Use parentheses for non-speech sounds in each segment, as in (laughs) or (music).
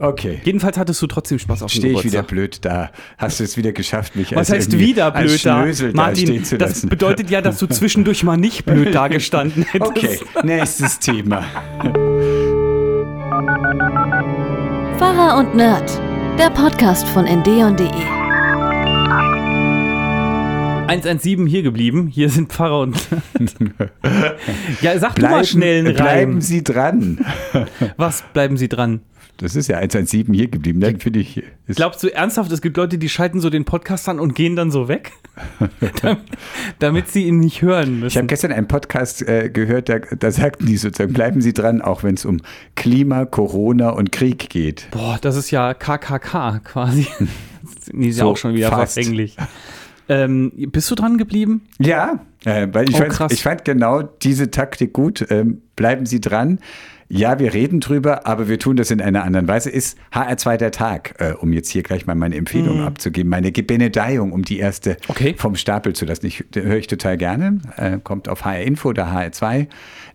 Okay. Jedenfalls hattest du trotzdem Spaß auf dem Stehe ich wieder Geburtstag. blöd da. Hast du es wieder geschafft, mich Was als heißt wieder blöd da? Da Martin, zu das lassen. bedeutet ja, dass du zwischendurch mal nicht blöd (laughs) dagestanden hättest. Okay, nächstes Thema. Pfarrer und Nerd, der Podcast von ndeon.de. 117 hier geblieben. Hier sind Pfarrer und. (laughs) ja, sag du mal Bleiben, schnell einen bleiben Reim. Sie dran. Was bleiben Sie dran? Das ist ja 117 hier geblieben. Dann finde ich. Glaubst du ernsthaft, es gibt Leute, die schalten so den Podcast an und gehen dann so weg? (laughs) damit, damit sie ihn nicht hören ich müssen. habe gestern einen Podcast äh, gehört, da, da sagten die sozusagen, bleiben Sie dran, auch wenn es um Klima, Corona und Krieg geht. Boah, das ist ja KKK quasi. (laughs) Die ist ja So auch schon wieder fast. verfänglich. Ähm, bist du dran geblieben? Ja, äh, weil ich, Oh, fand, ich fand genau diese Taktik gut. Ähm, bleiben Sie dran. Ja, wir reden drüber, aber wir tun das in einer anderen Weise. Ist HR2 der Tag, äh, um jetzt hier gleich mal meine Empfehlung abzugeben, meine Gebenedeiung, um die erste Mhm. Okay. vom Stapel zu lassen. Ich höre ich total gerne. Äh, kommt auf HR Info oder HR2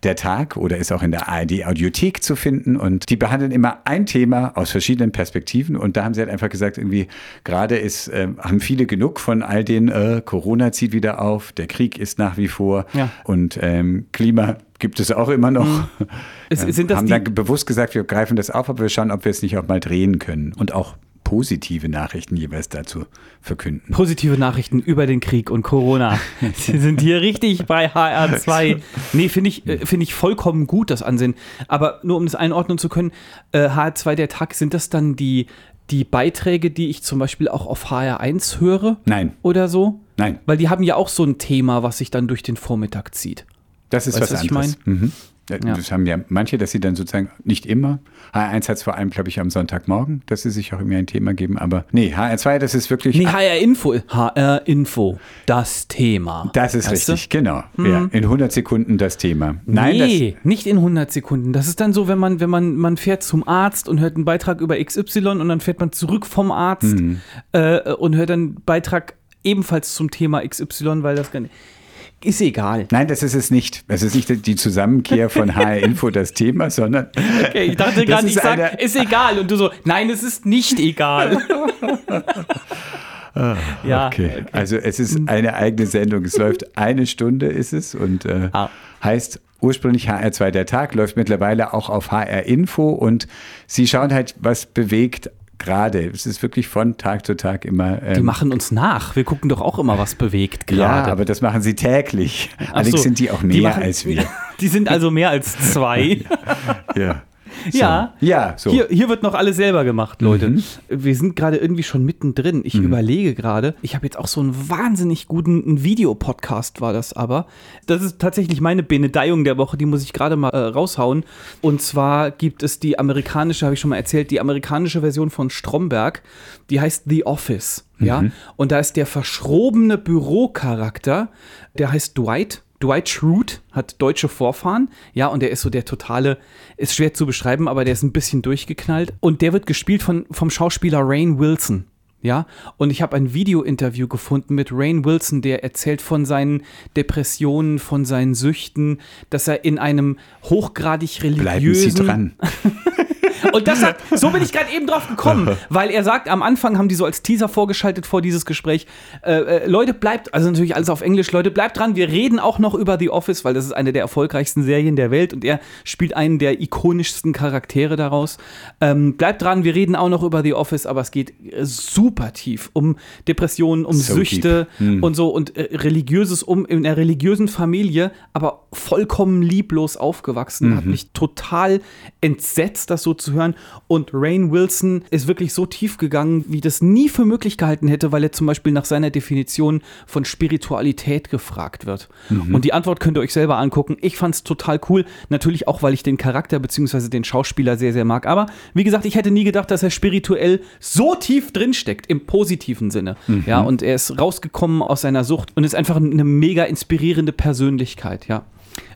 der Tag oder ist auch in der ARD Audiothek zu finden. Und die behandeln immer ein Thema aus verschiedenen Perspektiven. Und da haben sie halt einfach gesagt, irgendwie gerade ist, äh, haben viele genug von all den, äh, Corona zieht wieder auf, der Krieg ist nach wie vor Ja. und ähm, Klima gibt es auch immer noch. Ist- Ähm, (laughs) sind das haben dann bewusst gesagt, wir greifen das auf, aber wir schauen, ob wir es nicht auch mal drehen können und auch positive Nachrichten jeweils dazu verkünden. Positive Nachrichten über den Krieg und Corona. (laughs) Sie sind hier richtig bei HR2. Nee, finde ich, äh, finde ich vollkommen gut, das Ansehen. Aber nur um das einordnen zu können, äh, HR2 der Tag, sind das dann die, die Beiträge, die ich zum Beispiel auch auf HR1 höre? Nein, Oder so? nein, Weil die haben ja auch so ein Thema, was sich dann durch den Vormittag zieht. Das ist Weißt du, was was ich anderes. Mhm. Ja. Das haben ja manche, dass sie dann sozusagen nicht immer. HR1 hat es vor allem, glaube ich, am Sonntagmorgen, dass sie sich auch immer ein Thema geben. Aber nee, HR2, das ist wirklich. Nee, HR Info. HR Info. Das Thema. das ist Weißt du? richtig, genau. Ja, in 100 Sekunden das Thema. Nein, nee, nicht in 100 Sekunden. Das ist dann so, wenn man, wenn man, man fährt zum Arzt und hört einen Beitrag über XY und dann fährt man zurück vom Arzt Mhm. äh, und hört einen Beitrag ebenfalls zum Thema XY, weil das gar nicht. Ist egal. nein, das ist es nicht. Es ist nicht die Zusammenkehr von (laughs) HR Info das Thema, sondern Okay, ich dachte (laughs) gerade, ich ist sag, eine- ist egal. Und du so, nein, es ist nicht egal. (laughs) ja, Okay. Also es ist Mhm. eine eigene Sendung. Es läuft eine Stunde ist es und äh, Ah. heißt ursprünglich HR2 der Tag, läuft mittlerweile auch auf HR Info und sie schauen halt, was bewegt gerade. Es ist wirklich von Tag zu Tag immer. Die Ähm, machen uns nach. Wir gucken doch auch immer, was bewegt ja, gerade. aber das machen sie täglich. Ach Allerdings so, sind die auch mehr machen- als wir. (laughs) Die sind also mehr als zwei. (laughs) Ja. Ja. Ja, so. Hier, hier wird noch alles selber gemacht, Leute. Mhm. Wir sind gerade irgendwie schon mittendrin. Ich überlege gerade, ich habe jetzt auch so einen wahnsinnig guten Videopodcast, war das aber. Das ist tatsächlich meine Benedeiung der Woche, die muss ich gerade mal äh, raushauen. Und zwar gibt es die amerikanische, habe ich schon mal erzählt, die amerikanische Version von Stromberg, die heißt The Office. Ja, und da ist der verschrobene Bürocharakter, der heißt Dwight. Dwight Schrute hat deutsche Vorfahren, ja, und der ist so der totale, ist schwer zu beschreiben, aber der ist ein bisschen durchgeknallt. Und der wird gespielt von, vom Schauspieler Rain Wilson. Ja, und ich habe ein Video-Interview gefunden mit Rain Wilson, der erzählt von seinen Depressionen, von seinen Süchten, dass er in einem hochgradig religiösen Bleiben Sie dran. (laughs) und das hat, so bin ich gerade eben drauf gekommen, (laughs) weil er sagt, am Anfang haben die so als Teaser vorgeschaltet vor dieses Gespräch, äh, äh, Leute, bleibt, also natürlich alles auf Englisch, Leute, bleibt dran, wir reden auch noch über The Office, weil das ist eine der erfolgreichsten Serien der Welt und er spielt einen der ikonischsten Charaktere daraus. Ähm, bleibt dran, wir reden auch noch über The Office, aber es geht äh, super tief um Depressionen, um So Süchte und so und äh, religiöses, um in einer religiösen Familie, aber vollkommen lieblos aufgewachsen, hat mich total entsetzt, das so zu hören. Und Rain Wilson ist wirklich so tief gegangen, wie das nie für möglich gehalten hätte, weil er zum Beispiel nach seiner Definition von Spiritualität gefragt wird. Und die Antwort könnt ihr euch selber angucken. Ich fand es total cool. Natürlich auch, weil ich den Charakter bzw. den Schauspieler sehr, sehr mag. Aber wie gesagt, ich hätte nie gedacht, dass er spirituell so tief drinsteckt, im positiven Sinne. Ja, und er ist rausgekommen aus seiner Sucht und ist einfach eine mega inspirierende Persönlichkeit, ja.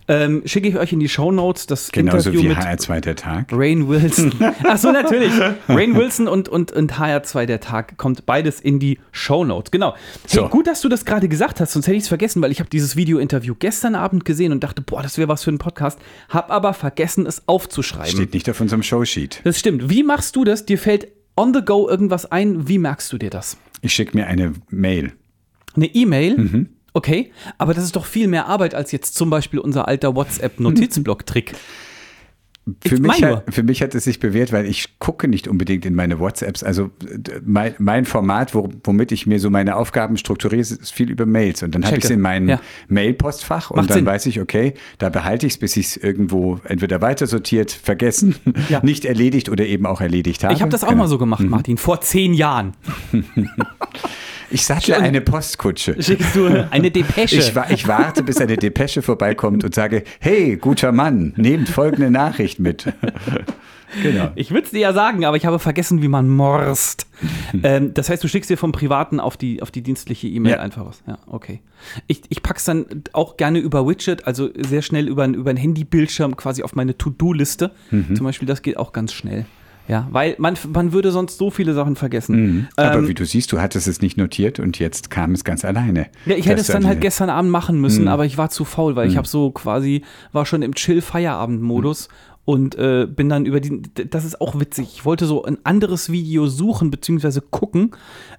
Ähm, Schicke ich euch in die Show Notes das Genauso Interview wie mit HR2 der Tag. Rain Wilson. (laughs) Ach so, natürlich. Rain Wilson und, und, und HR2 der Tag kommt beides in die Show Notes. Genau. Hey, So. gut, dass du das gerade gesagt hast, sonst hätte ich es vergessen, weil ich habe dieses Video-Interview gestern Abend gesehen und dachte, boah, das wäre was für ein Podcast. Hab aber vergessen, es aufzuschreiben. Steht nicht auf unserem Showsheet. Das stimmt. Wie machst du das? Dir fällt on the go irgendwas ein. Wie merkst du dir das? Ich schicke mir eine Mail. Eine E-Mail? Mhm. Okay, aber das ist doch viel mehr Arbeit als jetzt zum Beispiel unser alter WhatsApp-Notizblock-Trick. Für Ich mich, hat, für mich hat es sich bewährt, weil ich gucke nicht unbedingt in meine WhatsApps. Also mein, mein Format, wo, womit ich mir so meine Aufgaben strukturiere, ist viel über Mails. Und dann habe ich es in meinem Ja. Mail-Postfach und Macht dann Sinn. weiß ich, okay, da behalte ich es, bis ich es irgendwo entweder weiter sortiert, vergessen, Ja. (laughs) nicht erledigt oder eben auch erledigt habe. Ich habe das auch Genau. mal so gemacht, Martin, vor zehn Jahren. (laughs) Ich sattle eine Postkutsche. Schickst du eine Depesche. Ich, ich warte, bis eine Depesche vorbeikommt und sage, hey, guter Mann, nehmt folgende Nachricht mit. (laughs) genau. Ich würde es dir ja sagen, aber ich habe vergessen, wie man morst. ähm, das heißt, du schickst dir vom Privaten auf die, auf die dienstliche E-Mail Ja. einfach was. Ja, okay. Ich, ich pack's dann auch gerne über Widget, also sehr schnell über, ein- über einen Handybildschirm quasi auf meine To-Do-Liste. Mhm. Zum Beispiel, das geht auch ganz schnell. Ja, weil man, man würde sonst so viele Sachen vergessen. Mhm. Aber Ähm, wie du siehst, du hattest es nicht notiert und jetzt kam es ganz alleine. Ja, ich hätte es dann an halt die- gestern Abend machen müssen, aber ich war zu faul, weil ich Mhm. habe so quasi, war schon im Chill-Feierabend-Modus und äh, bin dann über die, das ist auch witzig, ich wollte so ein anderes Video suchen beziehungsweise gucken,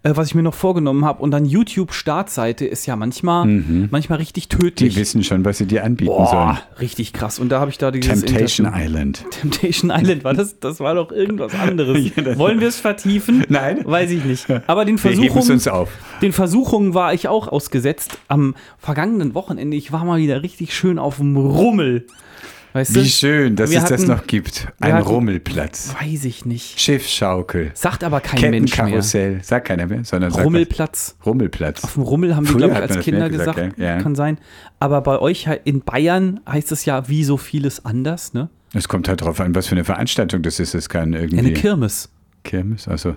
äh, was ich mir noch vorgenommen habe und dann YouTube-Startseite ist ja manchmal, manchmal richtig Die tödlich. wissen schon, was sie dir anbieten Boah, sollen. richtig krass. Und da habe ich da dieses Temptation Interview- Island. Temptation Island, war das, das war doch irgendwas (laughs) anderes. Ja, Wollen wir es vertiefen? Nein. Weiß ich nicht. Aber den Wir Versuchungen, uns auf. den Versuchungen war ich auch ausgesetzt. Am vergangenen Wochenende, ich war mal wieder richtig schön auf dem Rummel. Weißt Wie du? schön, dass es das hatten- noch gibt. Ein hatten- Rummelplatz. Weiß ich nicht. Schiffschaukel. Sagt aber kein Mensch mehr. Sagt keiner mehr, sondern sagt Rummelplatz. Rummelplatz. Auf dem Rummel haben wir, glaube ich, als das Kinder gesagt. gesagt, ja. Kann sein. Aber bei euch in Bayern heißt es ja wie so vieles anders, ne? Es kommt halt drauf an, was für eine Veranstaltung das ist. Es kann irgendwie eine Kirmes. Kirmes, also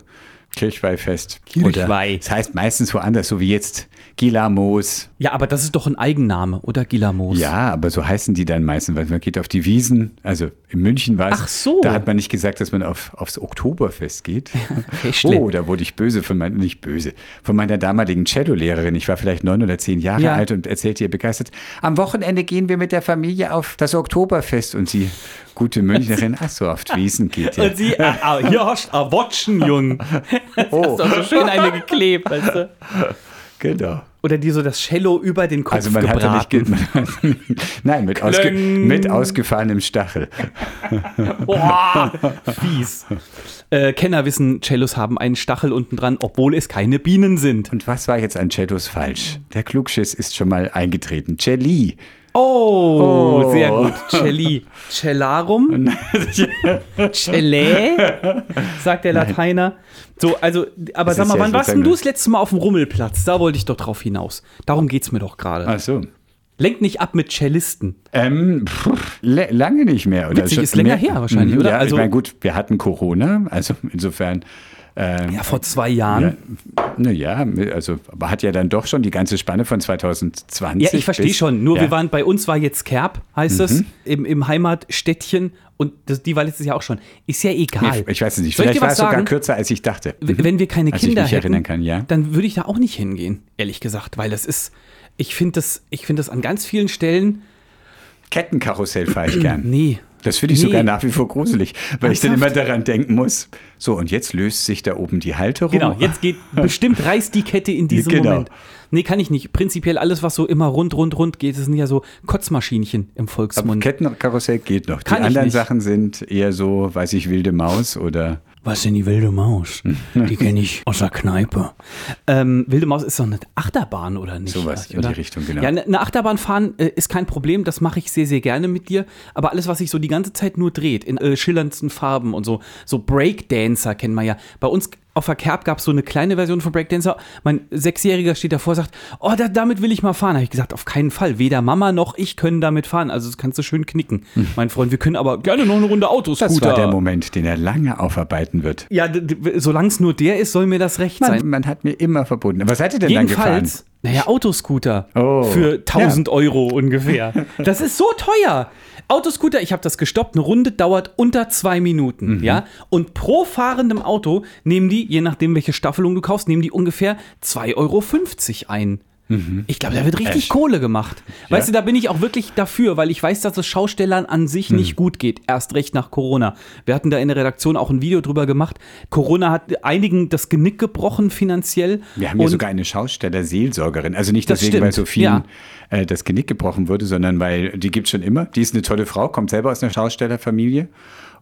Kirchweihfest. Kirchweih. Oder, das heißt meistens woanders, so wie jetzt Gilamos. Ja, aber das ist doch ein Eigenname, oder Gilamos? Ja, aber so heißen die dann meistens, weil man geht auf die Wiesen. Also in München war es. Ach so. Da hat man nicht gesagt, dass man auf, aufs Oktoberfest geht. (laughs) Oh, da wurde ich böse von meiner, nicht böse, von meiner damaligen Cello-Lehrerin. Ich war vielleicht neun oder zehn Jahre Ja. alt und erzählte ihr begeistert, am Wochenende gehen wir mit der Familie auf das Oktoberfest. Und sie, gute Münchnerin, (laughs) ach so, auf die Wiesen geht ihr. Und sie, ah, ah, hier hast du Wotschen, Jung. Oh, Hast doch so schön eine geklebt, weißt du? (laughs) genau. Oder die so das Cello über den Kopf Also man hat ja nicht, gebraten. (laughs) nein, mit, ausge, mit ausgefahrenem Stachel. (laughs) Boah, fies. Äh, Kenner wissen, Cellos haben einen Stachel unten dran, obwohl es keine Bienen sind. Und was war jetzt an Cellos falsch? Der Klugschiss ist schon mal eingetreten. Celli. Oh, Oh. sehr gut. Celli. Cellarum? (laughs) Cellä? Sagt der Lateiner. So, also, aber Das sag mal, wann warst denn du das letzte Mal auf dem Rummelplatz? Da wollte ich doch drauf hinaus. Darum geht's mir doch gerade. Ach so. Lenk nicht ab mit Cellisten. Ähm, pff, lange nicht mehr. Oder Witzig, schon ist länger mehr- her wahrscheinlich, oder? Ja, Also- ich meine, gut, wir hatten Corona, also insofern. Ähm, Ja, vor zwei Jahren. Naja, also aber hat ja dann doch schon die ganze Spanne von 2020. Ja, ich verstehe schon. Nur ja. Mhm. wir waren, bei uns war jetzt Kerb, heißt es, im, im Heimatstädtchen. Und das, die war letztes Jahr auch schon. Ist ja egal. Ich, ich weiß es nicht. Soll Vielleicht war es sogar kürzer, als ich dachte. Wenn wir keine Als Kinder hätten, erinnern kann, ja. dann würde ich da auch nicht hingehen, ehrlich gesagt. Weil das ist, ich finde das, ich finde das an ganz vielen Stellen, Kettenkarussell fahre ich gern. nee. Das finde ich Nee. sogar nach wie vor gruselig, weil ich dann immer Ernsthaft? daran denken muss. So, und jetzt löst sich da oben die Halterung. Genau, jetzt geht, (laughs) bestimmt reißt die Kette in diesem Genau. Moment. Nee, kann ich nicht. Prinzipiell alles, was so immer rund, rund, rund geht, das sind ja so Kotzmaschinchen im Aber Volksmund. Kettenkarussell geht noch. Kann die anderen. Sachen sind eher so, weiß ich, wilde Maus oder. Was denn die wilde Maus? Die kenne ich aus der Kneipe. Ähm, wilde Maus ist doch eine Achterbahn, oder nicht? Sowas in die Richtung, genau. Ja, eine eine Achterbahn fahren äh, ist kein Problem, das mache ich sehr, sehr gerne mit dir. Aber alles, was sich so die ganze Zeit nur dreht, in äh, schillerndsten Farben und so, so Breakdancer kennen wir ja. Bei uns auf der Kerb gab es so eine kleine Version von Breakdancer. Mein Sechsjähriger steht davor und sagt, oh, da, damit will ich mal fahren. Habe ich gesagt, auf keinen Fall. Weder Mama noch ich können damit fahren. Also das kannst du schön knicken, mein Freund. Wir können aber gerne noch eine Runde Autoscooter. Hm. Das war der Moment, den er lange aufarbeiten wird. Ja, solange es nur der ist, soll mir das recht Man, sein. man hat mir immer verbunden. Was seid ihr denn dann gefahren? Naja, Autoscooter Oh. für 1000 Euro ungefähr. (laughs) Das ist so teuer. Autoscooter, ich habe das gestoppt, eine Runde dauert unter zwei Minuten, ja. Und pro fahrendem Auto nehmen die, je nachdem welche Staffelung du kaufst, nehmen die ungefähr 2,50 Euro ein. Ich glaube, da wird richtig Echt? Kohle gemacht. Weißt du, da bin ich auch wirklich dafür, weil ich weiß, dass es Schaustellern an sich nicht gut geht. Erst recht nach Corona. Wir hatten da in der Redaktion auch ein Video drüber gemacht. Corona hat einigen das Genick gebrochen finanziell. Wir haben ja sogar eine Schausteller-Seelsorgerin. Also nicht deswegen, weil stimmt, so vielen ja. äh, das Genick gebrochen wurde, sondern weil die gibt schon immer. Die ist eine tolle Frau, kommt selber aus einer Schaustellerfamilie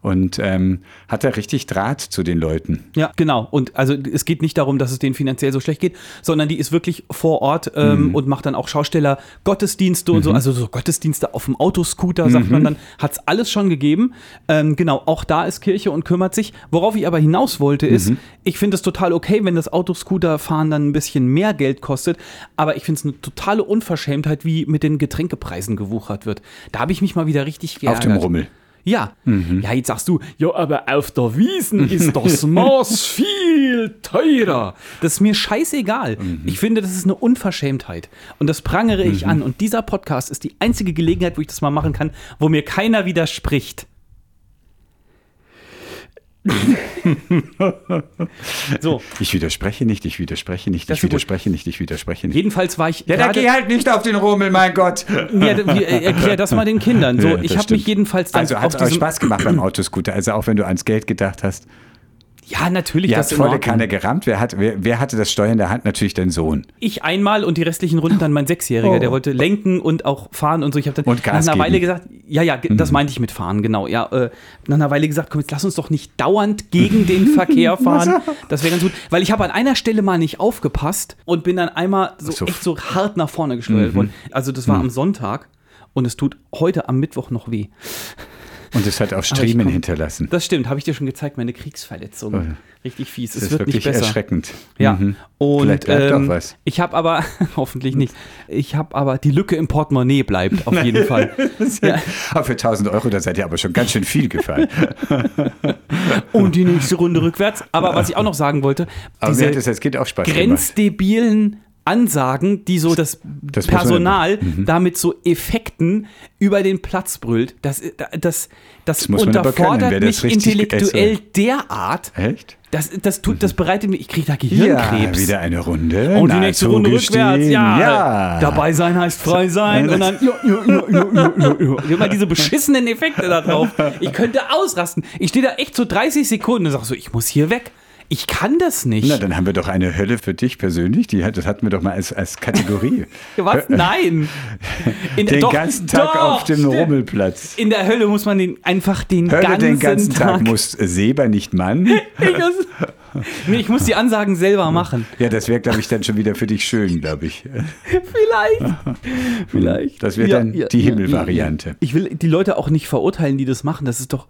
und ähm, hat da richtig Draht zu den Leuten. Ja, genau. Und also es geht nicht darum, dass es denen finanziell so schlecht geht, sondern die ist wirklich vor Ort ähm, und macht dann auch Schausteller Gottesdienste und so, also so Gottesdienste auf dem Autoscooter, sagt man dann, hat es alles schon gegeben. Ähm, genau, auch da ist Kirche und kümmert sich. Worauf ich aber hinaus wollte, ist, ich finde es total okay, wenn das Autoscooterfahren dann ein bisschen mehr Geld kostet, aber ich finde es eine totale Unverschämtheit, wie mit den Getränkepreisen gewuchert wird. Da habe ich mich mal wieder richtig geärgert. Auf dem Rummel. Ja. Ja, jetzt sagst du, ja, aber auf der Wiesen ist das (laughs) Maß viel teurer. Das ist mir scheißegal. Ich finde, das ist eine Unverschämtheit. Und das prangere ich an. Und dieser Podcast ist die einzige Gelegenheit, wo ich das mal machen kann, wo mir keiner widerspricht. (laughs) so, Ich widerspreche nicht, ich widerspreche nicht, Das ich ist gut. widerspreche nicht, ich widerspreche nicht. jedenfalls war ich Ja, dann gerade- geh halt nicht auf den Rummel, mein Gott. Ja, äh, erklär das mal den Kindern. So, (laughs) Ja, ich habe mich jedenfalls dann Also hat es euch Spaß gemacht beim (clears throat) Autoscooter, also auch wenn du ans Geld gedacht hast. Ja, natürlich, Ihr das volle Ordnung. Kanne gerammt. Wer, hat, wer, wer hatte das Steuer in der Hand? Natürlich dein Sohn. Ich einmal und die restlichen Runden dann mein Sechsjähriger, Oh. der wollte lenken und auch fahren und so. Ich habe dann Und nach einer Weile geben. Mhm. gesagt, ja, ja, ge- das meinte ich mit fahren, genau. Ja, äh, nach einer Weile gesagt, komm, jetzt lass uns doch nicht dauernd gegen den (laughs) Verkehr fahren. Das wäre ganz gut, weil ich habe an einer Stelle mal nicht aufgepasst und bin dann einmal so, So. Mhm. echt so hart nach vorne geschleudert worden. Also das war am Sonntag und es tut heute am Mittwoch noch weh. Und es hat auch Striemen hinterlassen. Das stimmt, habe ich dir schon gezeigt, meine Kriegsverletzung. Richtig fies. Das es ist wird wirklich nicht besser. erschreckend. Ja, Mhm. und Vielleicht bleibt ähm, auch was. ich habe aber, (laughs) hoffentlich nicht, ich habe aber, die Lücke im Portemonnaie bleibt auf jeden (laughs) Fall. Ja. Aber für 1000 Euro, da seid ihr aber schon ganz schön viel gefallen. (laughs) Und die nächste Runde rückwärts. Aber was ich auch noch sagen wollte, Aber diese das als Kind auch Spaß grenzdebilen Ansagen, die so das, Das Personal damit so Effekten über den Platz brüllt, das, das, das, aber können, unterfordert das mich intellektuell esse. derart. Echt? Das, das, tut, das bereitet mich, ich kriege da Ja, Gehirnkrebs. wieder eine Runde. Und die Na, nächste Runde rückwärts, ja. ja. Dabei sein heißt frei sein. Und dann, ja, ja, ja, ja, ja, ja, ja. Immer diese beschissenen Effekte da drauf. Ich könnte ausrasten. Ich stehe da echt so 30 Sekunden und sage so, ich muss hier weg. Ich kann das nicht. Na, dann haben wir doch eine Hölle für dich persönlich. Die, hat- das hatten wir doch mal als, als Kategorie. (laughs) Was? Nein. (laughs) In, Den doch, ganzen Tag doch, auf dem. Rummelplatz. In der Hölle muss man den einfach den Hölle ganzen, den ganzen Tag, Tag. muss Seber, nicht Mann. (laughs) ich, (laughs) nee, ich muss die Ansagen selber machen. Ja, das wäre, glaube ich, dann schon wieder für dich schön, glaube ich. (laughs) Vielleicht. (laughs) Vielleicht. Das wäre dann die Himmelvariante. Ich will die Leute auch nicht verurteilen, die das machen. Das ist doch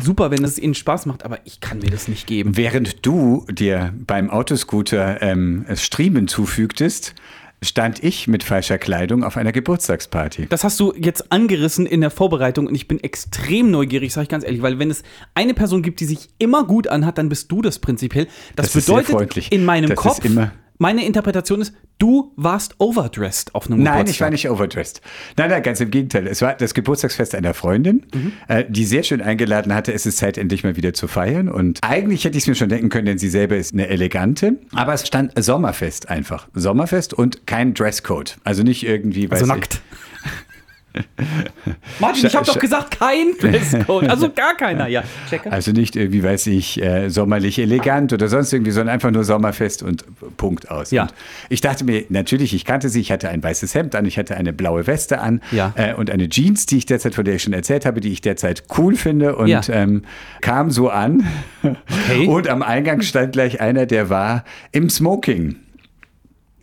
super, wenn es ihnen Spaß macht, aber ich kann mir das nicht geben. Während du dir beim Autoscooter ähm, Striemen zufügtest, stand ich mit falscher Kleidung auf einer Geburtstagsparty. Das hast du jetzt angerissen in der Vorbereitung und ich bin extrem neugierig, sage ich ganz ehrlich, weil wenn es eine Person gibt, die sich immer gut anhat, dann bist du das prinzipiell. Das, Das bedeutet in meinem Das Kopf, meine Interpretation ist, du warst overdressed auf einem Nein, Geburtstag. ich war nicht overdressed. Nein, nein, ganz im Gegenteil. Es war das Geburtstagsfest einer Freundin, Mhm. äh, die sehr schön eingeladen hatte. Es ist Zeit, endlich mal wieder zu feiern. Und eigentlich hätte ich es mir schon denken können, denn sie selber ist eine elegante. Aber es stand Sommerfest einfach. Sommerfest und kein Dresscode. Also nicht irgendwie, weiß Also ich- nackt. (laughs) Martin, ich habe doch gesagt, kein Dresscode. Also (laughs) gar keiner. Ja, checker. Also nicht irgendwie, weiß ich, äh, sommerlich elegant oder sonst irgendwie, sondern einfach nur Sommerfest und Punkt aus. Ja. Und ich dachte mir, natürlich, ich kannte sie, ich hatte ein weißes Hemd an, ich hatte eine blaue Weste an Ja. äh, und eine Jeans, die ich derzeit, von der ich schon erzählt habe, die ich derzeit cool finde und Ja. ähm, kam so an. Okay. (laughs) Und am Eingang stand gleich einer, der war im Smoking.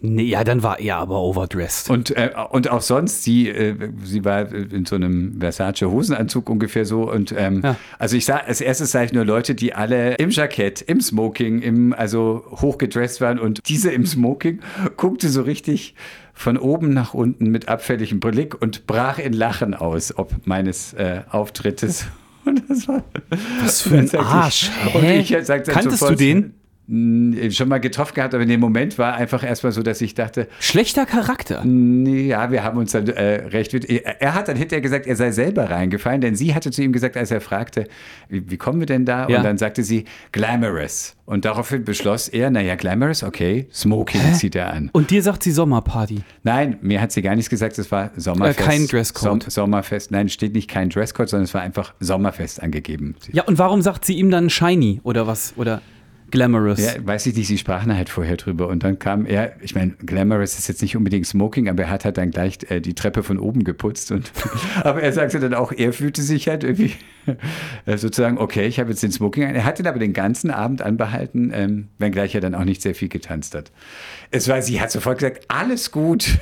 Nee, ja, dann war er aber overdressed. Und, äh, und auch sonst, sie, äh, sie war in so einem Versace-Hosenanzug ungefähr so. Und ähm, Ja. also ich sah, als erstes sah ich nur Leute, die alle im Jackett, im Smoking, im, also hochgedresst waren. Und diese im Smoking guckte so richtig von oben nach unten mit abfälligem Blick und brach in Lachen aus, ob meines äh, Auftrittes. (laughs) Und das war. Was für ein (laughs) Arsch. Ich Kanntest sofort, du den? Schon mal getroffen gehabt, aber in dem Moment war einfach erstmal so, dass ich dachte, Schlechter Charakter. Nee, ja, wir haben uns dann äh, recht. Er, er hat dann hinterher gesagt, er sei selber reingefallen, denn sie hatte zu ihm gesagt, als er fragte, wie, wie kommen wir denn da? Ja. Und dann sagte sie, glamorous. Und daraufhin beschloss er, naja, glamorous, okay, Smoking zieht er an. Und dir sagt sie Sommerparty. Nein, mir hat sie gar nichts gesagt, es war Sommerfest. Äh, kein Dresscode. Som Sommerfest, nein, steht nicht kein Dresscode, sondern es war einfach Sommerfest angegeben. Ja, und warum sagt sie ihm dann shiny oder was? Oder glamorous? Ja, weiß ich nicht, sie sprachen halt vorher drüber und dann kam er, ich meine, Glamorous ist jetzt nicht unbedingt Smoking, aber er hat halt dann gleich äh, die Treppe von oben geputzt und (laughs) aber er sagte dann auch, er fühlte sich halt irgendwie äh, sozusagen, okay, ich habe jetzt den Smoking an. Er hat ihn aber den ganzen Abend anbehalten, ähm, wenngleich er dann auch nicht sehr viel getanzt hat. Es war, sie hat sofort gesagt, alles gut.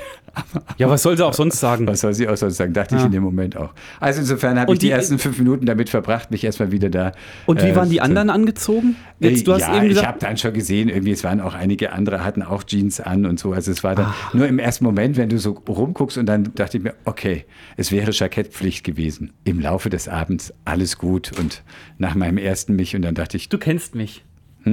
Ja, was soll sie auch sonst sagen? Was soll sie auch sonst sagen? Dachte ich in dem Moment auch. Also insofern habe ich die, die- ersten fünf Minuten damit verbracht, mich erstmal wieder da. Und wie äh, waren die anderen angezogen? Jetzt, du hast ja, eben ich gesagt, habe dann schon gesehen, irgendwie, es waren auch einige andere, hatten auch Jeans an und so. Also es war dann Ah. nur im ersten Moment, wenn du so rumguckst und dann dachte ich mir, okay, es wäre Jackettpflicht gewesen. Im Laufe des Abends alles gut und nach meinem ersten mich und dann dachte ich, du kennst mich.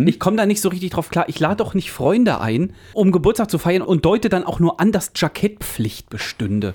Hm? Ich komme da nicht so richtig drauf klar. Ich lade doch nicht Freunde ein, um Geburtstag zu feiern und deute dann auch nur an, dass Jackettpflicht bestünde.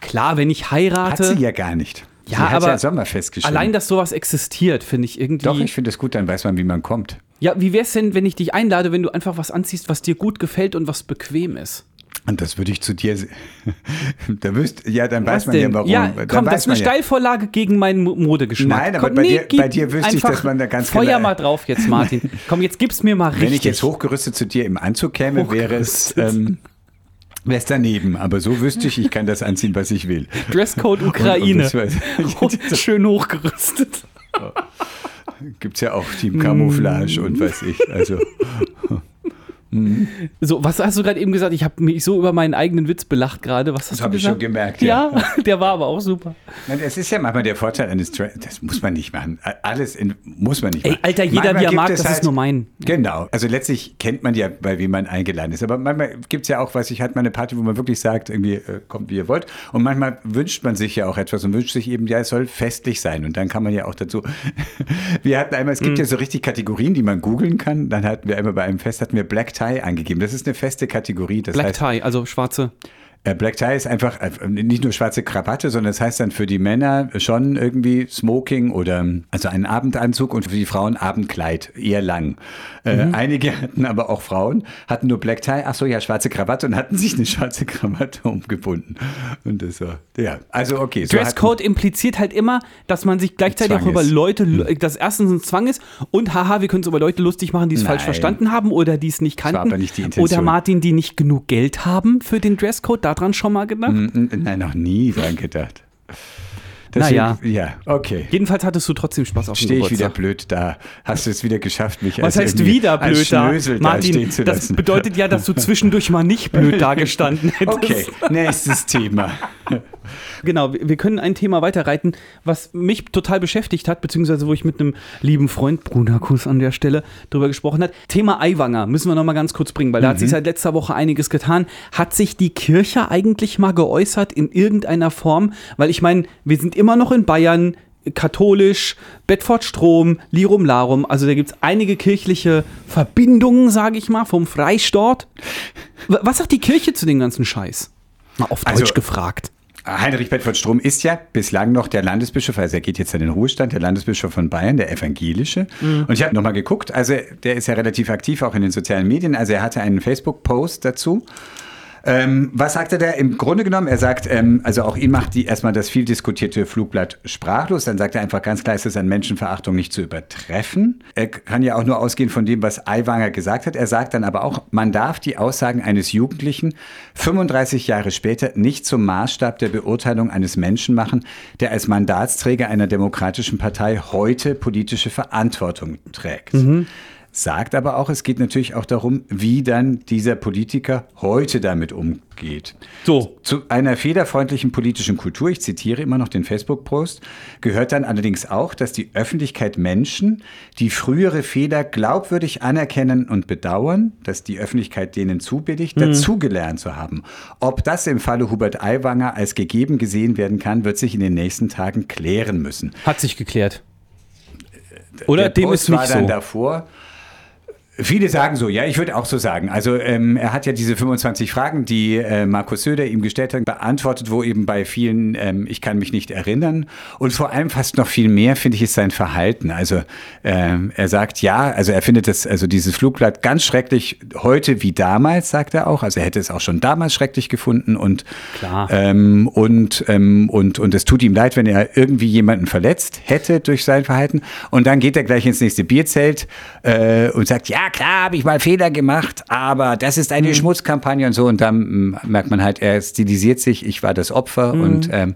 Klar, wenn ich hat heirate. sie ja gar nicht. Ja, sie hat aber ja Sommerfest geschrieben. Allein, dass sowas existiert, finde ich irgendwie. Doch, ich finde es gut, dann weiß man, wie man kommt. ja, wie wär's denn, wenn ich dich einlade, wenn du einfach was anziehst, was dir gut gefällt und was bequem ist? Und das würde ich zu dir. (laughs) da wüsst, ja, dann weiß Was man ja, denn? warum. Ja, Dann komm, das weiß ist eine man ja. Steilvorlage gegen meinen Mo- Modegeschmack. Nein, aber komm, bei dir- gib bei dir wüsste ich, dass man da ganz Feuer genau- mal drauf jetzt, Martin. (laughs) komm, jetzt gib's mir mal richtig. Wenn ich jetzt hochgerüstet zu dir im Anzug käme, wäre es. Ähm, Wäre es daneben, aber so wüsste ich, ich kann das anziehen, was ich will. (laughs) Dresscode Und- und Ukraine. das weiß- Schön hochgerüstet. Gibt es ja auch Team Camouflage und weiß ich. Also, So, was hast du gerade eben gesagt? Ich habe mich so über meinen eigenen Witz belacht gerade. Was hast Das du hab ich schon gemerkt, Ja, ja. (laughs) der war aber auch super. es ist ja manchmal der Vorteil eines Tra Das muss man nicht machen. Alles in, muss man nicht Ey, machen. Alter, jeder, Manchmal wie er mag, das ist nur mein. Genau. Also letztlich kennt man ja, bei wem man eingeladen ist. Aber manchmal gibt es ja auch, was ich hat mal eine Party, wo man wirklich sagt, irgendwie äh, kommt, wie ihr wollt. Und manchmal wünscht man sich ja auch etwas und wünscht sich eben, ja, es soll festlich sein. Und dann kann man ja auch dazu. (laughs) wir hatten einmal, es Mhm. gibt ja so richtig Kategorien, die man googeln kann. Dann hatten wir einmal bei einem Fest, hatten wir Black Tie angegeben. Das ist eine feste Kategorie. Das Black heißt, Tie, also schwarze. Äh, Black Tie ist einfach äh, nicht nur schwarze Krawatte, sondern es heißt dann für die Männer schon irgendwie Smoking oder also einen Abendanzug und für die Frauen Abendkleid, eher lang. Äh, Einige hatten aber auch Frauen, hatten nur Black Tie, ach so, ja, schwarze Krawatte und hatten sich eine schwarze Krawatte (laughs) umgebunden. Und das war, ja, also okay. So Dresscode impliziert halt immer, dass man sich gleichzeitig Zwang auch über ist. Leute, dass erstens ein Zwang ist und haha, wir können uns über Leute lustig machen, die es falsch verstanden haben oder die es nicht war kannten. aber nicht die Intention. oder Martin, die nicht genug Geld haben für den Dresscode, daran schon mal gedacht? nein, noch nie dran gedacht. Naja. Ja, okay. Jedenfalls hattest du trotzdem Spaß auf dem Stehe ich wieder blöd da. Hast du es wieder geschafft, mich Was als heißt wieder blöd da? Da Martin, zu das bedeutet ja, dass du zwischendurch mal nicht blöd (laughs) dagestanden hättest. Okay, nächstes Thema. Genau, wir können ein Thema weiterreiten, was mich total beschäftigt hat, beziehungsweise wo ich mit einem lieben Freund, Bruderkuss an der Stelle, drüber gesprochen hat. Thema Eiwanger müssen wir noch mal ganz kurz bringen, weil da hat sich seit letzter Woche einiges getan. Hat sich die Kirche eigentlich mal geäußert in irgendeiner Form? Weil ich meine, wir sind immer noch in Bayern, katholisch, Bedford Strom, Lirum Larum, also da gibt es einige kirchliche Verbindungen, sage ich mal, vom Freistaat. W- Was sagt die Kirche zu dem ganzen Scheiß? Mal auf Deutsch Also- gefragt. Heinrich Bedford Strom ist ja bislang noch der Landesbischof, also er geht jetzt in den Ruhestand, der Landesbischof von Bayern, der evangelische. Und ich habe nochmal geguckt, also der ist ja relativ aktiv auch in den sozialen Medien, also er hatte einen Facebook-Post dazu. Ähm, was sagt er da? Im Grunde genommen, er sagt, ähm, also auch ihn macht die erstmal das viel diskutierte Flugblatt sprachlos. Dann sagt er einfach ganz klar, es ist an Menschenverachtung nicht zu übertreffen. Er kann ja auch nur ausgehen von dem, was Aiwanger gesagt hat. Er sagt dann aber auch, man darf die Aussagen eines Jugendlichen 35 Jahre später nicht zum Maßstab der Beurteilung eines Menschen machen, der als Mandatsträger einer demokratischen Partei heute politische Verantwortung trägt. Sagt aber auch, es geht natürlich auch darum, wie dann dieser Politiker heute damit umgeht. So. Zu einer federfreundlichen politischen Kultur, ich zitiere immer noch den Facebook-Post, gehört dann allerdings auch, dass die Öffentlichkeit Menschen, die frühere Fehler glaubwürdig anerkennen und bedauern, dass die Öffentlichkeit denen zubilligt, dazugelernt zu haben. Ob das im Falle Hubert Aiwanger als gegeben gesehen werden kann, wird sich in den nächsten Tagen klären müssen. Hat sich geklärt. Oder Der dem Post ist nicht war dann so. davor. Viele sagen so, ja, ich würde auch so sagen. Also ähm, er hat ja diese 25 Fragen, die äh, Markus Söder ihm gestellt hat, beantwortet, wo eben bei vielen, ähm, ich kann mich nicht erinnern. Und vor allem fast noch viel mehr, finde ich, ist sein Verhalten. Also ähm, er sagt ja, also er findet das, also dieses Flugblatt ganz schrecklich, heute wie damals, sagt er auch. Also er hätte es auch schon damals schrecklich gefunden und Klar. Ähm, und, ähm, und, und es tut ihm leid, wenn er irgendwie jemanden verletzt hätte durch sein Verhalten. Und dann geht er gleich ins nächste Bierzelt äh, und sagt, ja, klar, habe ich mal Fehler gemacht, aber das ist eine Schmutzkampagne und so. Und dann mm, merkt man halt, er stilisiert sich, ich war das Opfer und ähm,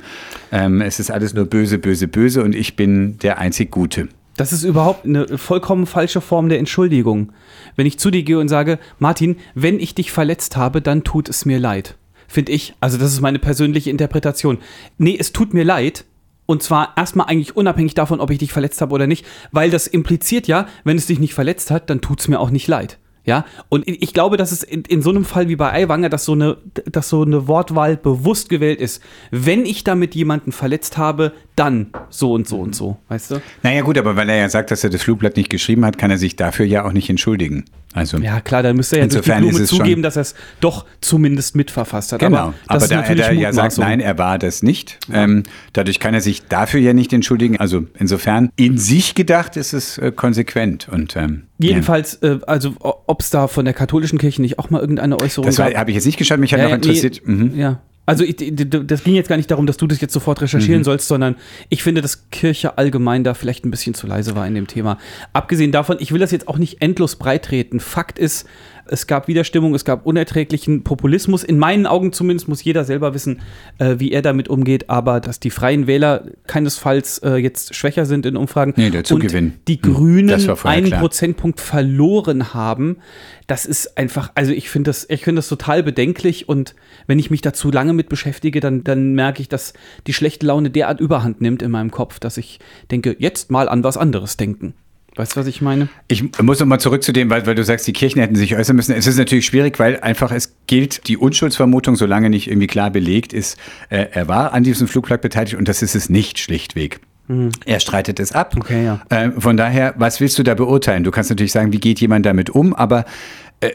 ähm, es ist alles nur böse, böse, böse und ich bin der einzig Gute. Das ist überhaupt eine vollkommen falsche Form der Entschuldigung. Wenn ich zu dir gehe und sage, Martin, wenn ich dich verletzt habe, dann tut es mir leid. Finde ich. Also das ist meine persönliche Interpretation. Nee, es tut mir leid. Und zwar erstmal eigentlich unabhängig davon, ob ich dich verletzt habe oder nicht, weil das impliziert ja, wenn es dich nicht verletzt hat, dann tut es mir auch nicht leid. Ja, und ich glaube, dass es in, in so einem Fall wie bei Aiwanger, dass so, eine, dass so eine Wortwahl bewusst gewählt ist. Wenn ich damit jemanden verletzt habe, dann so und so und so, weißt du? Naja gut, aber weil er ja sagt, dass er das Flugblatt nicht geschrieben hat, kann er sich dafür ja auch nicht entschuldigen. Also Ja, klar, dann müsste er ja durch die Insofern Blume zugeben, dass er es doch zumindest mitverfasst hat. Genau, aber, das aber ist da er ja sagt, nein, er war das nicht. Ähm, dadurch kann er sich dafür ja nicht entschuldigen. Also insofern, in sich gedacht ist es äh, konsequent. Und ähm, Jedenfalls, äh, also ob es da von der katholischen Kirche nicht auch mal irgendeine Äußerung ja. das gab. habe ich jetzt nicht geschaut, mich hat Ja, noch ja, interessiert. Nee, mhm. Ja. Also ich, das ging jetzt gar nicht darum, dass du das jetzt sofort recherchieren Mhm. sollst, sondern ich finde, dass Kirche allgemein da vielleicht ein bisschen zu leise war in dem Thema. Abgesehen davon, ich will das jetzt auch nicht endlos breitreten. Fakt ist, es gab Widerstimmung, es gab unerträglichen Populismus. In meinen Augen zumindest muss jeder selber wissen, äh, wie er damit umgeht. Aber dass die Freien Wähler keinesfalls äh, jetzt schwächer sind in Umfragen Nee, der Zugewinn. und die Hm, Grünen vorher einen klar. Prozentpunkt verloren haben, das ist einfach, also ich finde das, ich finde das total bedenklich und wenn ich mich dazu lange mit beschäftige, dann, dann merke ich, dass die schlechte Laune derart überhand nimmt in meinem Kopf, dass ich denke, jetzt mal an was anderes denken. Weißt du, was ich meine? Ich muss nochmal zurück zu dem, weil, weil du sagst, die Kirchen hätten sich äußern müssen. Es ist natürlich schwierig, weil einfach es gilt die Unschuldsvermutung, solange nicht irgendwie klar belegt ist, äh, er war an diesem Flugblatt beteiligt und das ist es nicht schlichtweg. Er streitet es ab. Mhm. Okay, ja. äh, von daher, was willst du da beurteilen? Du kannst natürlich sagen, wie geht jemand damit um, aber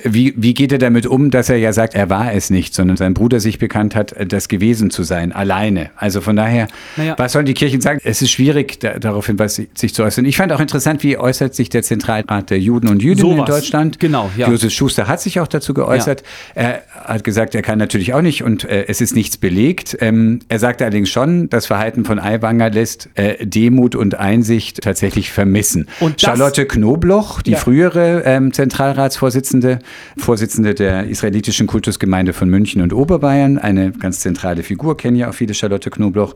wie, wie geht er damit um, dass er ja sagt, er war es nicht, sondern sein Bruder sich bekannt hat, äh, das gewesen zu sein, alleine. Also von daher, Naja. was sollen die Kirchen sagen? Es ist schwierig, da, daraufhin was sich zu äußern. Ich fand auch interessant, wie äußert sich der Zentralrat der Juden und Jüdinnen in Sowas. Deutschland. Genau, ja. Josef Schuster hat sich auch dazu geäußert. Er hat gesagt, er kann natürlich auch nicht und äh, es ist nichts belegt. Ähm, er sagte allerdings schon, das Verhalten von Aiwanger lässt äh, Demut und Einsicht tatsächlich vermissen. Und das- Charlotte Knobloch, die Ja. frühere ähm, Zentralratsvorsitzende, Vorsitzende der israelitischen Kultusgemeinde von München und Oberbayern, eine ganz zentrale Figur, kennen ja auch viele Charlotte Knobloch,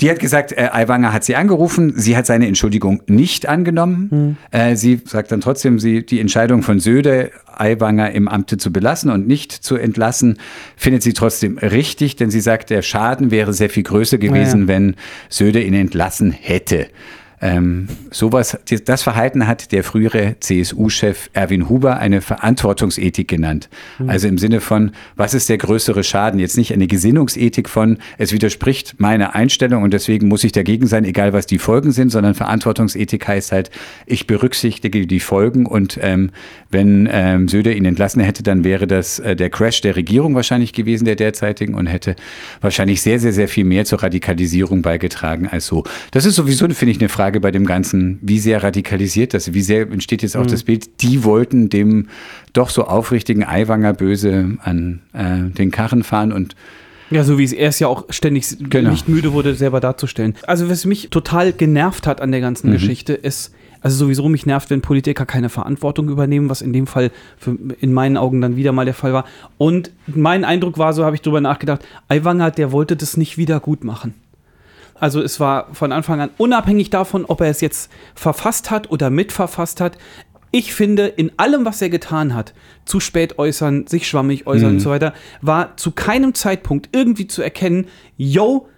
die hat gesagt, äh, Aiwanger hat sie angerufen, sie hat seine Entschuldigung nicht angenommen. Äh, sie sagt dann trotzdem, sie die Entscheidung von Söder, Aiwanger im Amte zu belassen und nicht zu entlassen, findet sie trotzdem richtig, denn sie sagt, der Schaden wäre sehr viel größer gewesen, Ja. wenn Söder ihn entlassen hätte. Ähm, sowas, das Verhalten hat der frühere CSU-Chef Erwin Huber eine Verantwortungsethik genannt. Also im Sinne von, was ist der größere Schaden? Jetzt nicht eine Gesinnungsethik von, es widerspricht meiner Einstellung und deswegen muss ich dagegen sein, egal was die Folgen sind, sondern Verantwortungsethik heißt halt, ich berücksichtige die Folgen und ähm, wenn ähm, Söder ihn entlassen hätte, dann wäre das äh, der Crash der Regierung wahrscheinlich gewesen, der derzeitigen und hätte wahrscheinlich sehr, sehr, sehr viel mehr zur Radikalisierung beigetragen als so. Das ist sowieso, finde ich, eine Frage bei dem Ganzen, wie sehr radikalisiert das, wie sehr entsteht jetzt auch das Bild, die wollten dem doch so aufrichtigen Eiwanger böse an äh, den Karren fahren und Ja, so wie es er es ja auch ständig Genau. nicht müde wurde, selber darzustellen. Also was mich total genervt hat an der ganzen Mhm. Geschichte ist, also sowieso mich nervt, wenn Politiker keine Verantwortung übernehmen, was in dem Fall für, in meinen Augen dann wieder mal der Fall war. Und mein Eindruck war, so habe ich drüber nachgedacht, Aiwanger, der wollte das nicht wieder gut machen. Also es war von Anfang an unabhängig davon, ob er es jetzt verfasst hat oder mitverfasst hat. Ich finde, in allem, was er getan hat, zu spät äußern, sich schwammig äußern und so weiter, war zu keinem Zeitpunkt irgendwie zu erkennen, yo,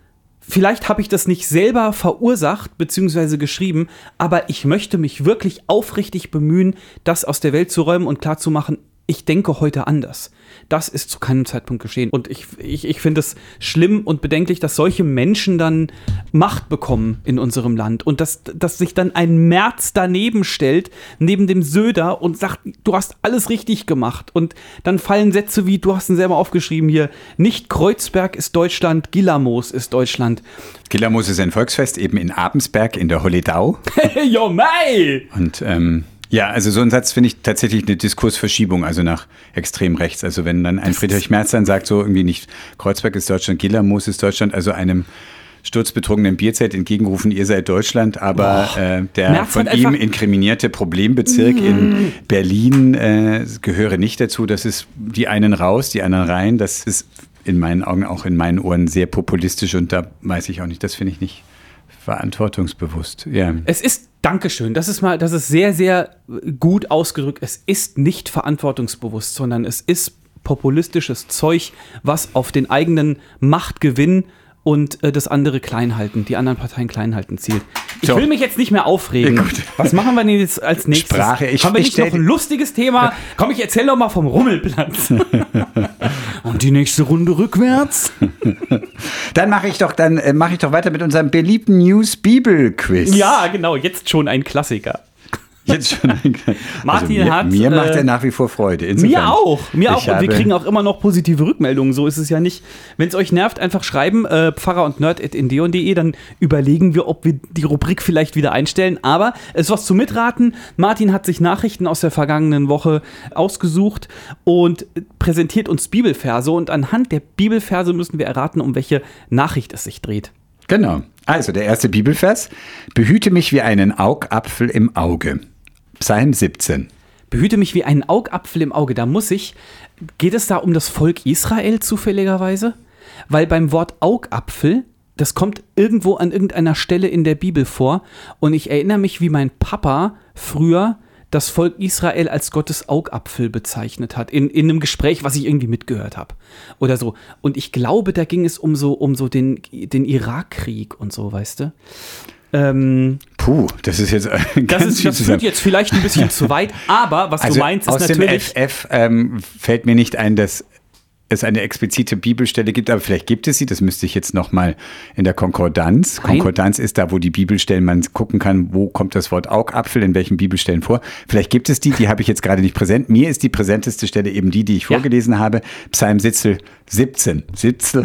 vielleicht habe ich das nicht selber verursacht bzw. geschrieben, aber ich möchte mich wirklich aufrichtig bemühen, das aus der Welt zu räumen und klarzumachen, ich denke heute anders. Das ist zu keinem Zeitpunkt geschehen. Und ich, ich, ich finde es schlimm und bedenklich, dass solche Menschen dann Macht bekommen in unserem Land und dass, dass sich dann ein Merz daneben stellt, neben dem Söder und sagt, du hast alles richtig gemacht. Und dann fallen Sätze wie, du hast ihn selber aufgeschrieben hier, nicht Kreuzberg ist Deutschland, Gillamos ist Deutschland. Gillamos ist ein Volksfest eben in Abensberg in der Holledau. (laughs) jo, mei! Und ähm, ja, also so ein Satz finde ich tatsächlich eine Diskursverschiebung, also nach extrem rechts. Also wenn dann ein Friedrich Merz dann sagt, so irgendwie nicht Kreuzberg ist Deutschland, Gillermoos ist Deutschland, also einem sturzbetrunkenen Bierzelt entgegenrufen, ihr seid Deutschland, aber äh, der Merz von ihm inkriminierte Problembezirk in Berlin äh, gehöre nicht dazu. Das ist die einen raus, die anderen rein. Das ist in meinen Augen auch in meinen Ohren sehr populistisch und da weiß ich auch nicht, das finde ich nicht verantwortungsbewusst. Ja. Es ist, Dankeschön, das ist mal, das ist sehr, sehr gut ausgedrückt. Es ist nicht verantwortungsbewusst, sondern es ist populistisches Zeug, was auf den eigenen Machtgewinn und äh, das andere klein halten, die anderen Parteien klein halten zielt. Ich So. will mich jetzt nicht mehr aufregen. Ja. Was machen wir denn jetzt als nächstes? Sprache. Ich- Haben wir ich nicht noch ein lustiges Thema? Komm, ich erzähle doch mal vom Rummelplatz. (laughs) und die nächste Runde rückwärts? (laughs) Dann mache ich doch, dann äh, mache ich doch weiter mit unserem beliebten News Bibel Quiz. Ja, genau, jetzt schon ein Klassiker. Jetzt schon. (laughs) Martin also mir, hat, Mir macht äh, er nach wie vor Freude. Insofern, Mir auch, mir auch. Und wir kriegen auch immer noch positive Rückmeldungen. So ist es ja nicht. Wenn es euch nervt, einfach schreiben, äh, Pfarrer und Nerd in deon.de, dann überlegen wir, ob wir die Rubrik vielleicht wieder einstellen. Aber es ist was zu mitraten. Martin hat sich Nachrichten aus der vergangenen Woche ausgesucht und präsentiert uns Bibelverse. Und anhand der Bibelverse müssen wir erraten, um welche Nachricht es sich dreht. Genau. Also der erste Bibelvers. Behüte mich wie einen Augapfel im Auge. Psalm 17. Behüte mich wie einen Augapfel im Auge. Da muss ich. Geht es da um das Volk Israel zufälligerweise? Weil beim Wort Augapfel, das kommt irgendwo an irgendeiner Stelle in der Bibel vor. Und ich erinnere mich, wie mein Papa früher das Volk Israel als Gottes Augapfel bezeichnet hat. In, in einem Gespräch, was ich irgendwie mitgehört habe. Oder so. Und ich glaube, da ging es um so, um so den, den Irakkrieg und so, weißt du? Ähm, Puh, das ist jetzt (laughs) das ist, viel das führt jetzt vielleicht ein bisschen (laughs) zu weit, aber was Also du meinst, ist aus dem natürlich. FF ähm, fällt mir nicht ein, dass es eine explizite Bibelstelle gibt, aber vielleicht gibt es sie, das müsste ich jetzt nochmal in der Konkordanz. Nein. Konkordanz ist da, wo die Bibelstellen, man gucken kann, wo kommt das Wort Augapfel, in welchen Bibelstellen vor. Vielleicht gibt es die, die habe ich jetzt gerade nicht präsent. Mir ist die präsenteste Stelle eben die, die ich Ja. vorgelesen habe. Psalm Sitzel 17. Sitzel.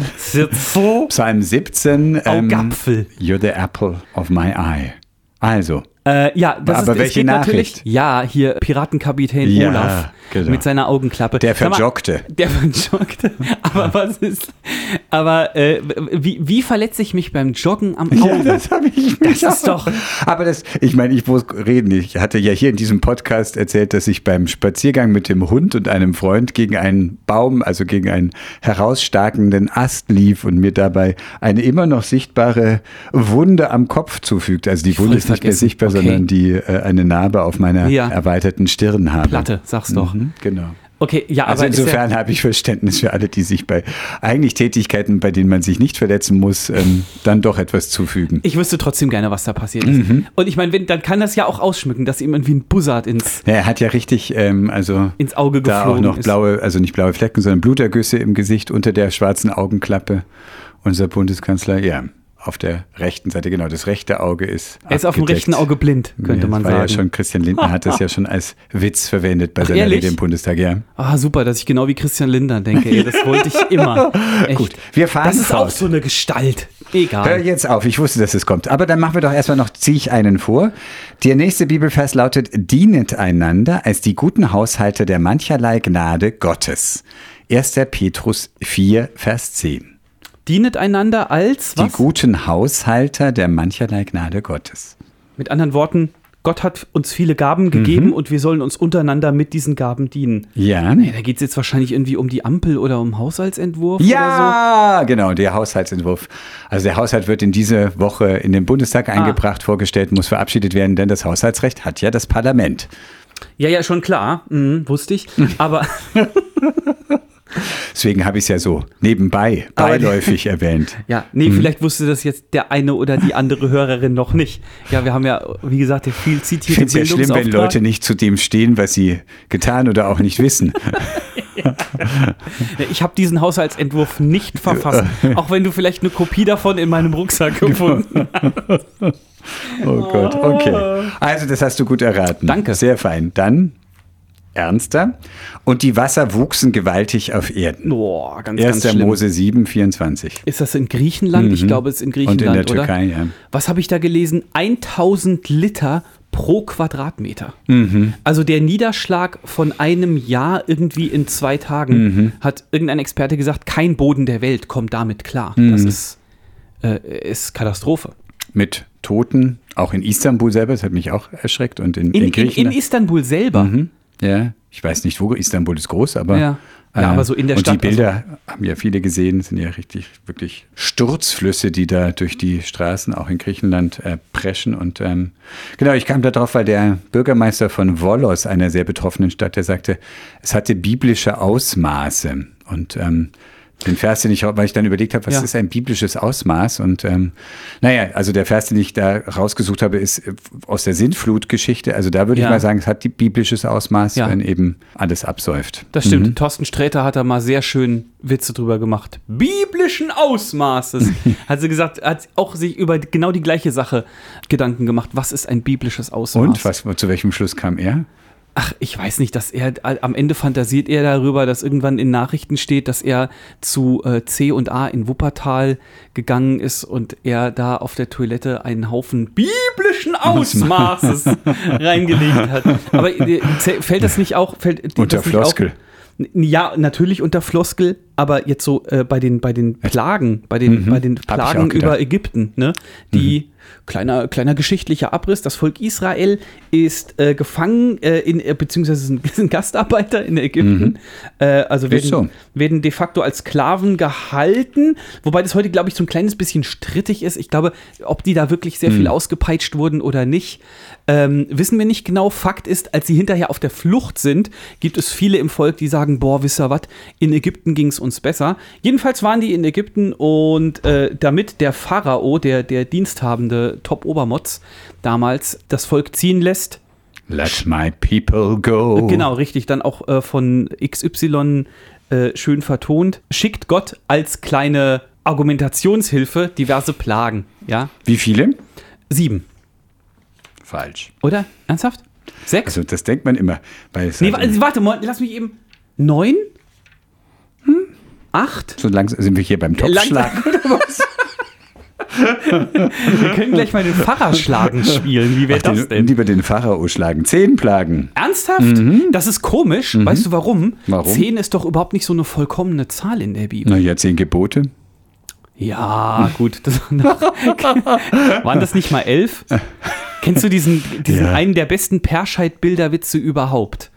so Psalm 17. ähm, Augapfel. You're the apple of my eye. Also, Äh, ja, das Aber ist, welche Nachricht? natürlich. Ja, hier Piratenkapitän Ja, Olaf genau. mit seiner Augenklappe. der verjoggte. Der verjoggte. (laughs) Aber was ist. Aber äh, wie, wie verletze ich mich beim Joggen am Ja, Auge? das habe ich mich Das ist auch- doch- Aber das, ich meine, ich muss reden. Ich hatte ja hier in diesem Podcast erzählt, dass ich beim Spaziergang mit dem Hund und einem Freund gegen einen Baum, also gegen einen herausstarkenden Ast lief und mir dabei eine immer noch sichtbare Wunde am Kopf zufügt. Also die Wunde ist nicht mehr sichtbar, Okay. sondern die äh, eine Narbe auf meiner Ja. erweiterten Stirn habe. Platte, sag's doch. Mhm, genau. Okay, ja, Also insofern habe ich Verständnis für alle, die sich bei eigentlich Tätigkeiten, bei denen man sich nicht verletzen muss, ähm, dann doch etwas zufügen. ich wüsste trotzdem gerne, was da passiert ist. Mhm. Und ich meine, dann kann das ja auch ausschmücken, dass ihm irgendwie ein Buzzard ins, Ja, er hat ja richtig, ähm, also ins Auge da auch geflogen noch ist. blaue, also nicht blaue Flecken, sondern Blutergüsse im Gesicht unter der schwarzen Augenklappe. Unser Bundeskanzler, ja, auf der rechten Seite, genau, das rechte Auge ist. Er ist auf dem abgedeckt. rechten Auge blind, könnte Ja, man sagen. Ja schon, Christian Lindner hat das ja schon als Witz verwendet bei Ach, seiner ehrlich? Rede im Bundestag, ja. Ah, super, dass ich genau wie Christian Lindner denke. Ey, das wollte ich immer. (laughs) Echt. Gut, wir fahren Das ist auch fort. so eine Gestalt. Hör Egal. jetzt auf, ich wusste, dass es kommt. Aber dann machen wir doch erstmal noch, ziehe ich einen vor. Der nächste Bibelvers lautet, dienet einander als die guten Haushalter der mancherlei Gnade Gottes. 1. Petrus 4, Vers 10. Dienet einander als Die was? guten Haushalter der mancherlei Gnade Gottes. Mit anderen Worten, Gott hat uns viele Gaben gegeben und wir sollen uns untereinander mit diesen Gaben dienen. Ja, Ja, da geht es jetzt wahrscheinlich irgendwie um die Ampel oder um Haushaltsentwurf oder Ja, genau, der Haushaltsentwurf. Also der Haushalt wird in diese Woche in den Bundestag Ah. eingebracht, vorgestellt, muss verabschiedet werden, denn das Haushaltsrecht hat ja das Parlament. so. Ja, ja, schon klar. Mhm, wusste ich. Aber (laughs) (laughs) Deswegen habe ich es ja so nebenbei, beiläufig erwähnt. (laughs) Ja, nee, vielleicht wusste das jetzt der eine oder die andere Hörerin noch nicht. Ja, wir haben ja, wie gesagt, viel Ich zitierte finde es ja schlimm, wenn. Leute nicht zu dem stehen, was sie getan oder auch nicht wissen. (laughs) Ich habe diesen Haushaltsentwurf nicht verfasst, (laughs) auch wenn du vielleicht eine Kopie davon in meinem Rucksack gefunden hast. Oh Gott, okay. Also, das hast du gut erraten. Danke. Sehr fein. Dann ernster. Und die Wasser wuchsen gewaltig auf Erden. Boah, ganz, 1. ganz. Mose 7, 24. Ist das in Griechenland? Ich glaube, es ist in Und Griechenland, in der oder? Türkei, ja. Was habe ich da gelesen? 1000 Liter pro Quadratmeter. Mhm. Also der Niederschlag von einem Jahr irgendwie in zwei Tagen, Mhm. hat irgendein Experte gesagt, kein Boden der Welt kommt damit klar. Mhm. Das ist, äh, ist Katastrophe. Mit Toten, auch in Istanbul selber, das hat mich auch erschreckt. Und in, In, in in, in Griechenland. Istanbul selber. Mhm. Ja, ich weiß nicht wo, Istanbul ist groß, aber. äh, Ja. Ja, aber so in der und Stadt, also die Bilder haben ja viele gesehen, sind ja richtig, wirklich Sturzflüsse, die da durch die Straßen auch in Griechenland äh, preschen. Und ähm, genau, ich kam da drauf, weil der Bürgermeister von Volos, einer sehr betroffenen Stadt, der sagte, es hatte biblische Ausmaße. Und ähm, den Vers, den ich, weil ich dann überlegt habe, was Ja. ist ein biblisches Ausmaß? Und ähm, naja, also der Vers, den ich da rausgesucht habe, ist äh, aus der Sintflutgeschichte. Also da würde Ja. ich mal sagen, es hat die biblisches Ausmaß, Ja. wenn eben alles absäuft. Das stimmt. Thorsten Sträter hat da mal sehr schön Witze drüber gemacht. Biblischen Ausmaßes. (laughs) hat sie gesagt, hat auch sich über genau die gleiche Sache Gedanken gemacht. Was ist ein biblisches Ausmaß? Und was, zu welchem Schluss kam er? Ach, ich weiß nicht, dass er am Ende fantasiert er darüber, dass irgendwann in Nachrichten steht, dass er zu äh, C und A in Wuppertal gegangen ist und er da auf der Toilette einen Haufen biblischen Ausmaßes (laughs) reingelegt hat. Aber äh, fällt das nicht auch fällt das Unter nicht Floskel. Auch, ja, natürlich unter Floskel, aber jetzt so äh, bei den bei den Plagen, bei den bei den Mhm. Plagen. Mhm. über Ägypten, ne? Die kleiner kleiner geschichtlicher Abriss. Das Volk Israel ist äh, gefangen äh, in äh, beziehungsweise sind, (laughs) sind Gastarbeiter in Ägypten. Äh, also werden, so. werden de facto als Sklaven gehalten, wobei das heute glaube ich so ein kleines bisschen strittig ist. Ich glaube, ob die da wirklich sehr Mhm. viel ausgepeitscht wurden oder nicht, ähm, wissen wir nicht genau. Fakt ist, als sie hinterher auf der Flucht sind, gibt es viele im Volk, die sagen, boah, wisst ihr was, in Ägypten ging es uns besser. Jedenfalls waren die in Ägypten und äh, damit der Pharao, der, der diensthabende Top-Obermotz damals, das Volk ziehen lässt, Let my people go. Genau, richtig. Dann auch äh, von XY äh, schön vertont. Schickt Gott als kleine Argumentationshilfe diverse Plagen. Ja, Wie viele? sieben. Falsch. Oder? Ernsthaft? Sechs? Also das denkt man immer. Es nee, wa- warte mal, lass mich eben. Neun? Hm? Acht? so langsam sind wir hier beim Topfschlag. (laughs) Wir können gleich mal den Pfarrerschlagen spielen. Wie wäre das den, denn? lieber den Pharao schlagen. Zehn Plagen. Ernsthaft? Das ist komisch. Weißt du warum? Mhm. Warum? Zehn ist doch überhaupt nicht so eine vollkommene Zahl in der Bibel. Na ja, zehn Gebote. Ja, gut. Das (laughs) waren das nicht mal elf? Kennst du diesen, diesen Ja. einen der besten Perscheid-Bilderwitze überhaupt?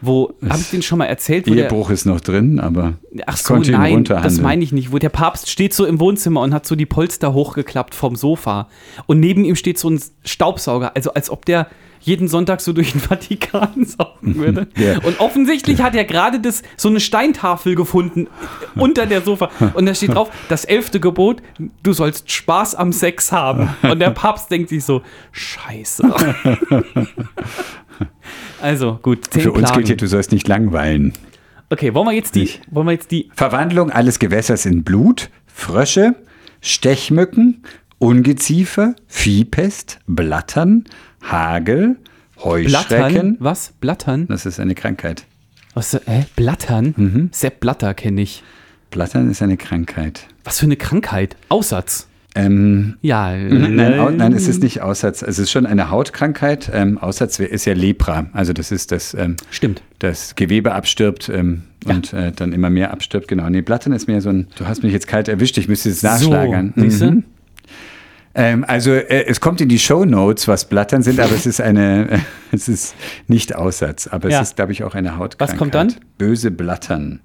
Wo, habe ich den schon mal erzählt? Wo der, Ehebruch ist noch drin, aber ach ich so, konnte ihn nein, das meine ich nicht. Wo der Papst steht so im Wohnzimmer und hat so die Polster hochgeklappt vom Sofa. Und neben ihm steht so ein Staubsauger. Also als ob der jeden Sonntag so durch den (laughs) Vatikan saugen würde. Ja. Und offensichtlich hat er gerade das, so eine Steintafel gefunden (laughs) unter der Sofa. Und da steht drauf, das elfte Gebot, du sollst Spaß am Sex haben. Und der Papst denkt sich so, scheiße. (laughs) (laughs) Also, gut, zehn Für uns gilt hier, Plagen. du sollst nicht langweilen. Okay, wollen wir jetzt die, Nicht. wollen wir jetzt die, Verwandlung alles Gewässers in Blut, Frösche, Stechmücken, Ungeziefer, Viehpest, Blattern, Hagel, Blattern, Heuschrecken. was? Blattern? Das ist eine Krankheit. Was, äh, Blattern? Mhm. Sepp Blatter kenne ich. Blattern ist eine Krankheit. Was für eine Krankheit? Aussatz. Ähm, Ja. nein, au, nein, es ist nicht Aussatz. Es ist schon eine Hautkrankheit. Ähm, Aussatz ist ja Lepra. Also das ist das, ähm, Stimmt. das Gewebe abstirbt ähm, und äh, dann immer mehr abstirbt. Genau. Nee, Blattern ist mehr so ein, du hast mich jetzt kalt erwischt, ich müsste es nachschlagern. So, siehste? Mhm. Also äh, es kommt in die Show Notes, was Blattern sind, aber es ist eine, äh, (laughs) es ist nicht Aussatz, aber Ja. es ist, glaube ich, auch eine Hautkrankheit. Was kommt dann? Böse Blattern.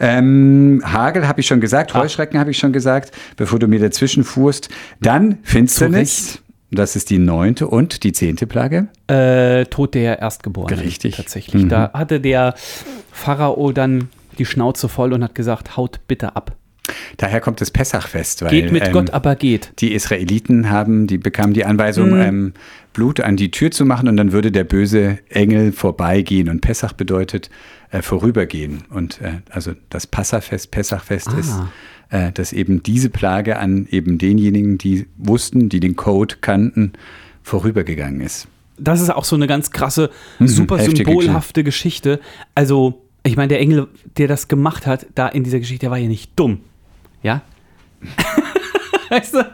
Ähm, Hagel habe ich schon gesagt, Ah. Heuschrecken habe ich schon gesagt, bevor du mir dazwischen fuhrst. Dann Finsternis, das ist die neunte und die zehnte Plage. Äh, Tod der Erstgeborenen. Richtig. Tatsächlich. Mhm. Da hatte der Pharao dann die Schnauze voll und hat gesagt, haut bitte ab. Daher kommt das Pessachfest. Weil, Geht mit ähm, Gott, aber geht. Die Israeliten haben, die bekamen die Anweisung, Mhm. ähm, Blut an die Tür zu machen und dann würde der böse Engel vorbeigehen. Und Pessach bedeutet äh, vorübergehen. Und äh, also das Passafest, Pessachfest Ah. ist, äh, dass eben diese Plage an eben denjenigen, die wussten, die den Code kannten, vorübergegangen ist. Das ist auch so eine ganz krasse, super Mhm, heftige symbolhafte Geschichte. Also, ich meine, der Engel, der das gemacht hat, da in dieser Geschichte, der war ja nicht dumm. Ja? (laughs) weißt du?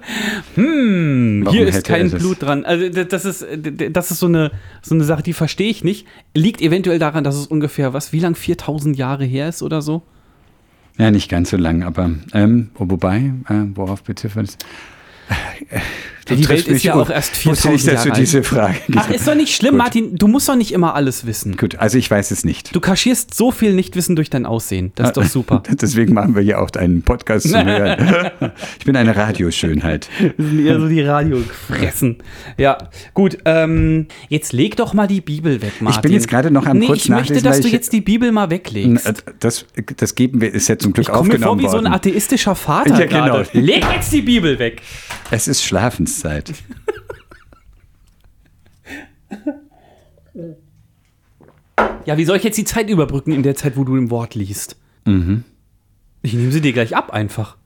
Hm, Warum hier ist kein? Blut dran. Also, das ist, das ist so eine, so eine Sache, die verstehe ich nicht. Liegt eventuell daran, dass es ungefähr, was, wie lang, 4000 Jahre her ist oder so? Ja, nicht ganz so lang, aber ähm, wobei, äh, worauf beziffert es? Du Die triffst Welt ist ja auch erst Wusste 4000 nicht, dass du Jahre diese alt. Frage Ach, ist doch nicht schlimm, Gut. Martin. Du musst doch nicht immer alles wissen. Gut, also ich weiß es nicht. Du kaschierst so viel Nichtwissen durch dein Aussehen. Das ist doch (laughs) super. Deswegen machen wir ja auch einen Podcast zum Hören. (laughs) Ich bin eine Radioschönheit. Das sind eher so die Radiofressen. Ja, gut. Ähm, jetzt leg doch mal die Bibel weg, Martin. bin jetzt gerade noch am nee, kurz ich möchte, dass du ich- jetzt die Bibel mal weglegst. Das, das geben wir, ist ja zum Glück Ich komme mir vor aufgenommen wie so ein atheistischer Vater Ja, genau. gerade. Leg jetzt die Bibel weg. Es ist Schlafenszeit. Ja, wie soll ich jetzt die Zeit überbrücken in der Zeit, wo du im Wort liest? Mhm. Ich nehme sie dir gleich ab einfach.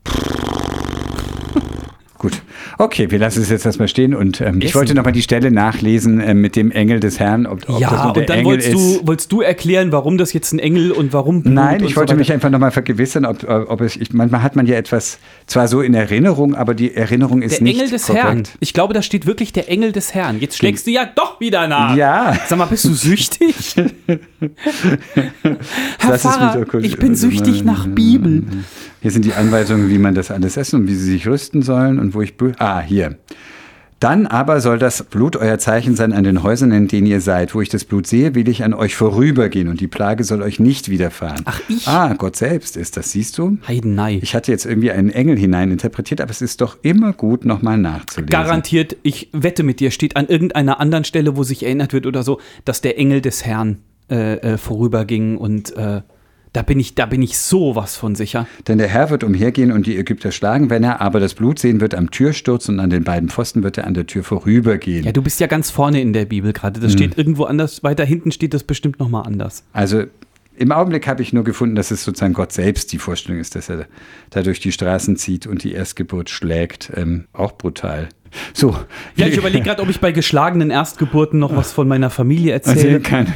Gut. Okay, wir lassen es jetzt erstmal stehen und ähm, ich wollte nochmal die Stelle nachlesen äh, mit dem Engel des Herrn, ob, ob das ja, der und dann Engel wolltest ist. du, wolltest du erklären, warum das jetzt ein Engel und warum Blut Nein, ich so wollte weiter. mich einfach nochmal vergewissern, ob, ob es, ich, manchmal hat man ja etwas zwar so in Erinnerung, aber die Erinnerung ist Der nicht Engel des korrekt. Herrn. Ich glaube, da steht wirklich der Engel des Herrn. Jetzt schlägst du ja doch wieder nach. Ja. Sag mal, bist du süchtig? (laughs) Herr Das Pfarrer, ich bin süchtig nach Bibel. Hier sind die Anweisungen, wie man das alles essen und wie sie sich rüsten sollen und wo ich. Ah, hier. Dann aber soll das Blut euer Zeichen sein an den Häusern, in denen ihr seid. Wo ich das Blut sehe, will ich an euch vorübergehen und die Plage soll euch nicht widerfahren. Ach, ich? Ah, Gott selbst ist das, siehst du? Heidenei. Ich hatte jetzt irgendwie einen Engel hineininterpretiert, aber es ist doch immer gut, nochmal nachzulesen. Garantiert, ich wette mit dir, steht an irgendeiner anderen Stelle, wo sich erinnert wird oder so, dass der Engel des Herrn äh, äh, vorüberging und äh, da bin ich, da bin ich sowas von sicher. Denn der Herr wird umhergehen und die Ägypter schlagen, wenn er aber das Blut sehen wird am Türsturz und an den beiden Pfosten wird er an der Tür vorübergehen. Ja, du bist ja ganz vorne in der Bibel gerade. Das steht irgendwo anders, weiter hinten steht das bestimmt nochmal anders. Also im Augenblick habe ich nur gefunden, dass es sozusagen Gott selbst die Vorstellung ist, dass er da durch die Straßen zieht und die Erstgeburt schlägt. Ähm, auch brutal. So. Ja, ich überlege gerade, ob ich bei geschlagenen Erstgeburten noch was von meiner Familie Also erzähle. kein,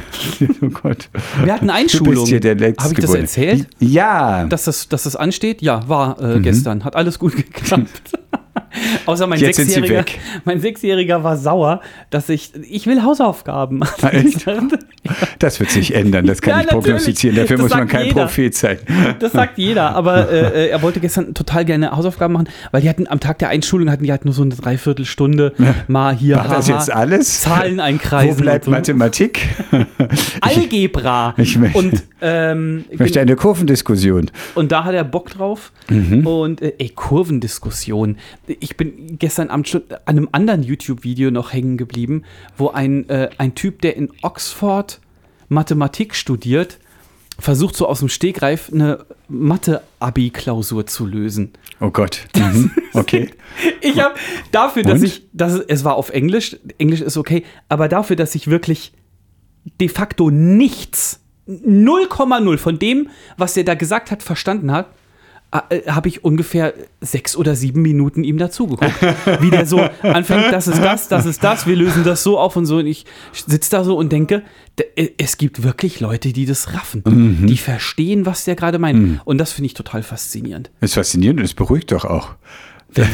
oh Gott. Wir hatten Du Einschulung. bist hier der Habe ich das erzählt? Ja. Dass das, dass das ansteht? Ja, war äh, gestern. Hat alles gut geklappt. (laughs) Außer mein Jetzt Sechsjähriger, mein Sechsjähriger war sauer, dass ich, ich will Hausaufgaben. echt? (laughs) Das wird sich ändern, das kann Ja, ich natürlich. prognostizieren. Dafür Das muss man kein jeder. Prophet sein. Das sagt jeder, aber äh, (laughs) äh, er wollte gestern total gerne Hausaufgaben machen, weil die hatten am Tag der Einschulung hatten die halt nur so eine Dreiviertelstunde mal hier War das jetzt alles? Zahlen einkreisen. Wo bleibt so. Mathematik? (laughs) Algebra. Ich möchte- und, ähm, Ich möchte eine Kurvendiskussion. und da hat er Bock drauf. Mhm. Und äh, ey, Kurvendiskussion. Ich bin gestern Abend schon an einem anderen YouTube-Video noch hängen geblieben, wo ein, äh, ein Typ, der in Oxford Mathematik studiert, versucht so aus dem Stegreif eine Mathe-Abi-Klausur zu lösen. Oh Gott. Mhm. (laughs) Okay. Ich habe dafür, dass Und? ich, dass es, es war auf Englisch, Englisch ist okay, aber dafür, dass ich wirklich de facto nichts, 0,0 von dem, was er da gesagt hat, verstanden hat, äh, habe ich ungefähr sechs oder sieben Minuten ihm dazugeguckt. Wie der so anfängt, das ist das, das ist das, wir lösen das so auf und so. Und ich sitze da so und denke, äh, es gibt wirklich Leute, die das raffen. Die verstehen, was der gerade meint. Und das finde ich total faszinierend. Das ist faszinierend und es beruhigt doch auch.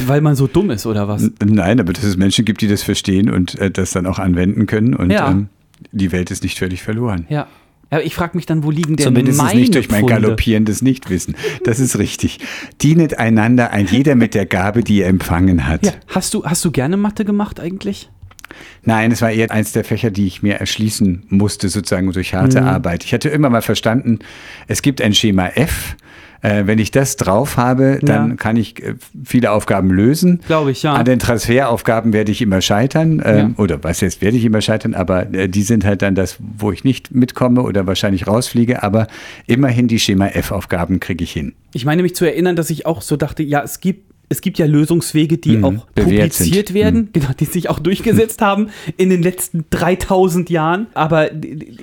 Weil man so dumm ist, oder was? Nein, aber dass es Menschen gibt, die das verstehen und äh, das dann auch anwenden können und Ja. ähm, die Welt ist nicht völlig verloren. Ja. Aber ich frage mich dann, wo liegen denn Zumindest meine nicht durch mein Pfunde? galoppierendes Nichtwissen. Das ist richtig. Dienet einander, ein jeder mit der Gabe, die er empfangen hat. Ja, hast du, hast du gerne Mathe gemacht eigentlich? Nein, es war eher eins der Fächer, die ich mir erschließen musste, sozusagen durch harte Mhm. Arbeit. Ich hatte immer mal verstanden, es gibt ein Schema F. Äh, wenn ich das drauf habe, dann Ja. kann ich äh, viele Aufgaben lösen. Glaube ich, ja. An den Transferaufgaben werde ich immer scheitern. Ähm, Ja. Oder was jetzt werde ich immer scheitern, aber äh, die sind halt dann das, wo ich nicht mitkomme oder wahrscheinlich rausfliege. Aber immerhin die Schema F-Aufgaben kriege ich hin. Ich meine mich zu erinnern, dass ich auch so dachte, ja, es gibt, es gibt ja Lösungswege, die Mhm, auch publiziert sind. werden, genau, die sich auch durchgesetzt haben in den letzten 3000 Jahren. Aber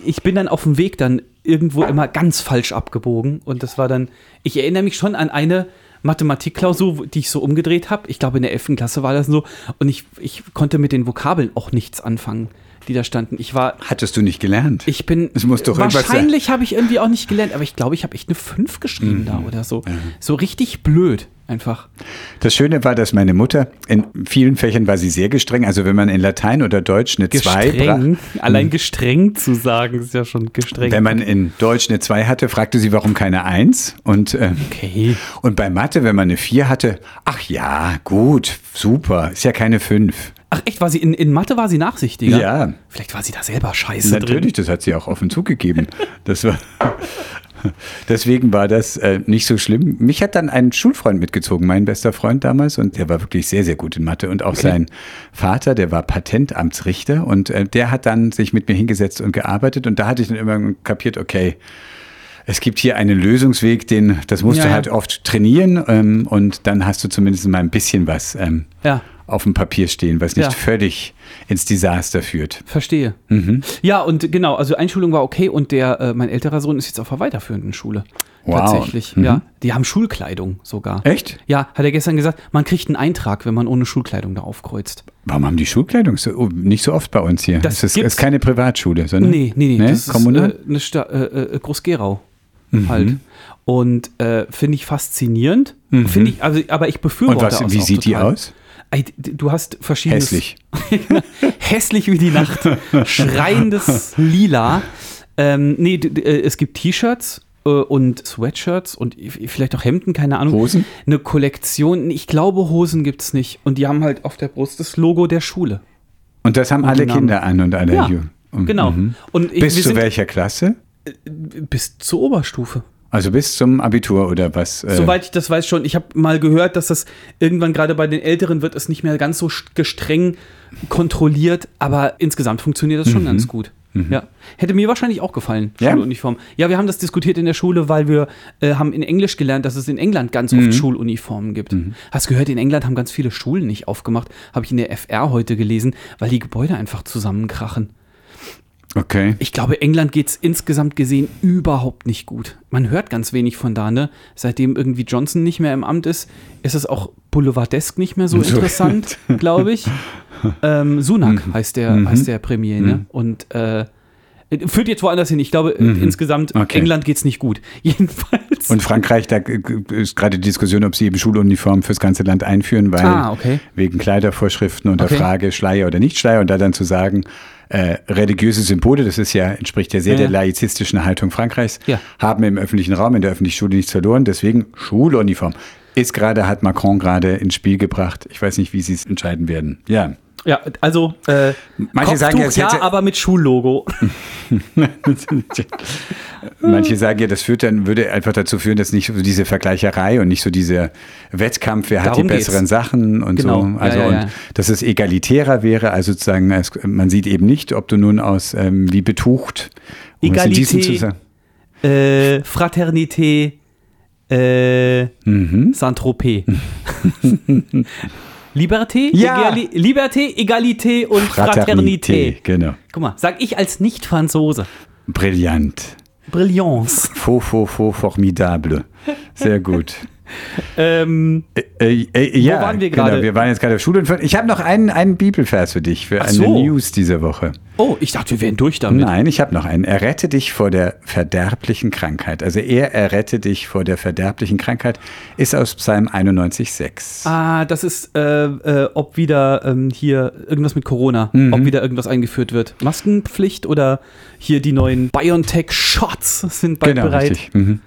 ich bin dann auf dem Weg dann irgendwo immer ganz falsch abgebogen. Und das war dann, ich erinnere mich schon an eine Mathematikklausur, die ich so umgedreht habe. Ich glaube, in der 11. Klasse war das so. Und ich, ich konnte mit den Vokabeln auch nichts anfangen, die da standen. Ich war Hattest du nicht gelernt? ich bin. Es muss doch Wahrscheinlich habe ich irgendwie auch nicht gelernt, aber ich glaube, ich habe echt eine 5 geschrieben Mhm. da oder so. So richtig blöd einfach. Das Schöne war, dass meine Mutter, in vielen Fächern war sie sehr gestreng. Also wenn man in Latein oder Deutsch eine 2 Gestreng. Allein gestreng zu sagen, ist ja schon gestreng. Wenn man in Deutsch eine 2 hatte, fragte sie, warum keine 1. Und, äh, okay. und bei Mathe, wenn man eine 4 hatte, ach ja, gut, super, ist ja keine 5. Ach echt, war sie in, in Mathe war sie nachsichtiger? Ja. Vielleicht war sie da selber scheiße Natürlich, das hat sie auch offen zugegeben. (laughs) Das war. (laughs) Deswegen war das äh, nicht so schlimm. Mich hat dann ein Schulfreund mitgezogen, mein bester Freund damals, und der war wirklich sehr, sehr gut in Mathe. Und auch sein Vater, der war Patentamtsrichter, und äh, der hat dann sich mit mir hingesetzt und gearbeitet. Und da hatte ich dann immer kapiert, okay, es gibt hier einen Lösungsweg, den, das musst Ja, du ja. halt oft trainieren, ähm, und dann hast du zumindest mal ein bisschen was ähm, Ja. Auf dem Papier stehen, was nicht Ja. völlig ins Desaster führt. Verstehe. Mhm. Ja, und genau, also Einschulung war okay und der, äh, mein älterer Sohn ist jetzt auf der weiterführenden Schule. Wow. Tatsächlich, Mhm. ja. Die haben Schulkleidung sogar. Echt? Ja, hat er gestern gesagt, man kriegt einen Eintrag, wenn man ohne Schulkleidung da aufkreuzt. Warum haben die Schulkleidung so, oh, nicht so oft bei uns hier? Das es ist, ist keine Privatschule, sondern Nee, nee, nee, ne? das kommunal. ist äh, eine Sta äh, äh, Groß-Gerau halt. Und äh, finde ich faszinierend. Finde ich, also, aber ich befürworte Und was, das wie sieht die total. aus? Du hast verschiedene. Hässlich. (laughs) Hässlich wie die Nacht. Schreiendes Lila. Ähm, nee, äh, es gibt T-Shirts äh, und Sweatshirts und vielleicht auch Hemden, keine Ahnung. Hosen? Eine Kollektion. Ich glaube, Hosen gibt es nicht. Und die haben halt auf der Brust das Logo der Schule. Und das haben Und alle. Kinder an und alle Ja, Ju- Mhm. Genau. Und ich, Bis zu welcher Klasse? bis zur Oberstufe. Also bis zum Abitur oder was? äh, Soweit ich das weiß schon. Ich habe mal gehört, dass das irgendwann gerade bei den Älteren wird es nicht mehr ganz so st- gestreng kontrolliert, aber insgesamt funktioniert das schon ganz gut. Ja. Hätte mir wahrscheinlich auch gefallen, Ja? Schuluniform. Ja, wir haben das diskutiert in der Schule, weil wir äh, haben in Englisch gelernt, dass es in England ganz oft Schuluniformen gibt. Hast gehört, in England haben ganz viele Schulen nicht aufgemacht. Habe ich in der FR heute gelesen, weil die Gebäude einfach zusammenkrachen. Okay. Ich glaube, England geht es insgesamt gesehen überhaupt nicht gut. Man hört ganz wenig von da, ne? Seitdem irgendwie Johnson nicht mehr im Amt ist, ist es auch boulevardesk nicht mehr so interessant, (laughs) glaube ich. Ähm, Sunak Mhm. heißt, der, heißt der Premier, ne? Und äh, führt jetzt woanders hin. Ich glaube, insgesamt Mhm. Okay. England geht es nicht gut. (laughs) Jedenfalls. Und Frankreich, da äh, ist gerade die Diskussion, ob sie eben Schuluniformen fürs ganze Land einführen, weil Ah, okay. wegen Kleidervorschriften und der Okay. Frage Schleier oder nicht Schleier und da dann zu sagen, äh, religiöse Symbole, das ist ja, entspricht ja sehr Ja, der laizistischen Haltung Frankreichs, Ja. haben im öffentlichen Raum, in der öffentlichen Schule nichts verloren, deswegen Schuluniform. Ist gerade, hat Macron gerade ins Spiel gebracht. Ich weiß nicht, wie sie es entscheiden werden. Ja. Ja, also äh, Manche sagen, Kopftuch, es ja, hätte- aber mit Schullogo. (laughs) Manche sagen ja, das führt dann, würde einfach dazu führen, dass nicht so diese Vergleicherei und nicht so dieser Wettkampf, wer hat Darum die geht's. besseren Sachen und Genau. so. Ja, Also ja, und ja. dass es egalitärer wäre, also sozusagen, man sieht eben nicht, ob du nun aus ähm, wie betucht um äh, Fraternité, äh, Mhm. Saint-Tropez. (laughs) (laughs) Liberté, Ja. Egali Liberté, Egalité und Fraternité. Genau. Guck mal, sag ich als Nicht-Franzose. Brillant. Brillance. Faux, faux, faux, formidable. Sehr gut. Ähm, Äh, äh, ja, waren wir genau, gerade? wir waren jetzt gerade auf Schule. Ich habe noch einen, einen Bibelvers für dich, für Ach eine so. News dieser Woche. oh, ich dachte, wir wären durch damit. Nein, ich habe noch einen. Er rette dich vor der verderblichen Krankheit. Also er errette dich vor der verderblichen Krankheit ist aus Psalm 91,6. Ah, das ist, äh, äh, ob wieder ähm, hier irgendwas mit Corona, Mhm. ob wieder irgendwas eingeführt wird. Maskenpflicht oder hier die neuen BioNTech-Shots sind bald genau, bereit. richtig. Mhm.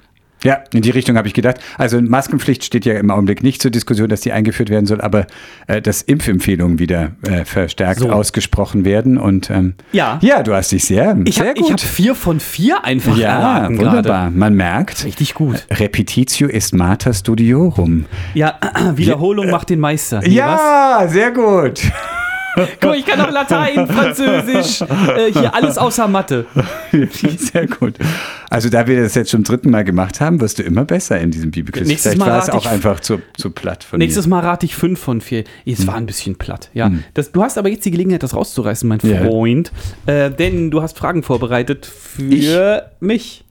Ja, in die Richtung habe ich gedacht. Also Maskenpflicht steht ja im Augenblick nicht zur Diskussion, dass die eingeführt werden soll, aber äh, dass Impfempfehlungen wieder äh, verstärkt So. ausgesprochen werden. Und ähm, Ja. ja, du hast dich sehr, Ich sehr habe gut. hab vier von vier einfach ja, wunderbar. gerade. Man merkt, Richtig gut. Repetitio est mater studiorum. Ja, (clears throat) Wiederholung macht den Meister. Nee, ja, sehr gut. Guck, ich kann auch Latein, Französisch, äh, hier alles außer Mathe. (laughs) sehr gut. Also da wir das jetzt zum dritten Mal gemacht haben, wirst du immer besser in diesem Bibelquiz. Nächstes Vielleicht Mal war es auch ich- einfach zu, zu platt von Nächstes mir. Mal rate ich fünf von vier. Es war ein bisschen platt, ja. Das, du hast aber jetzt die Gelegenheit, das rauszureißen, mein Ja. Freund. Äh, denn du hast Fragen vorbereitet für mich.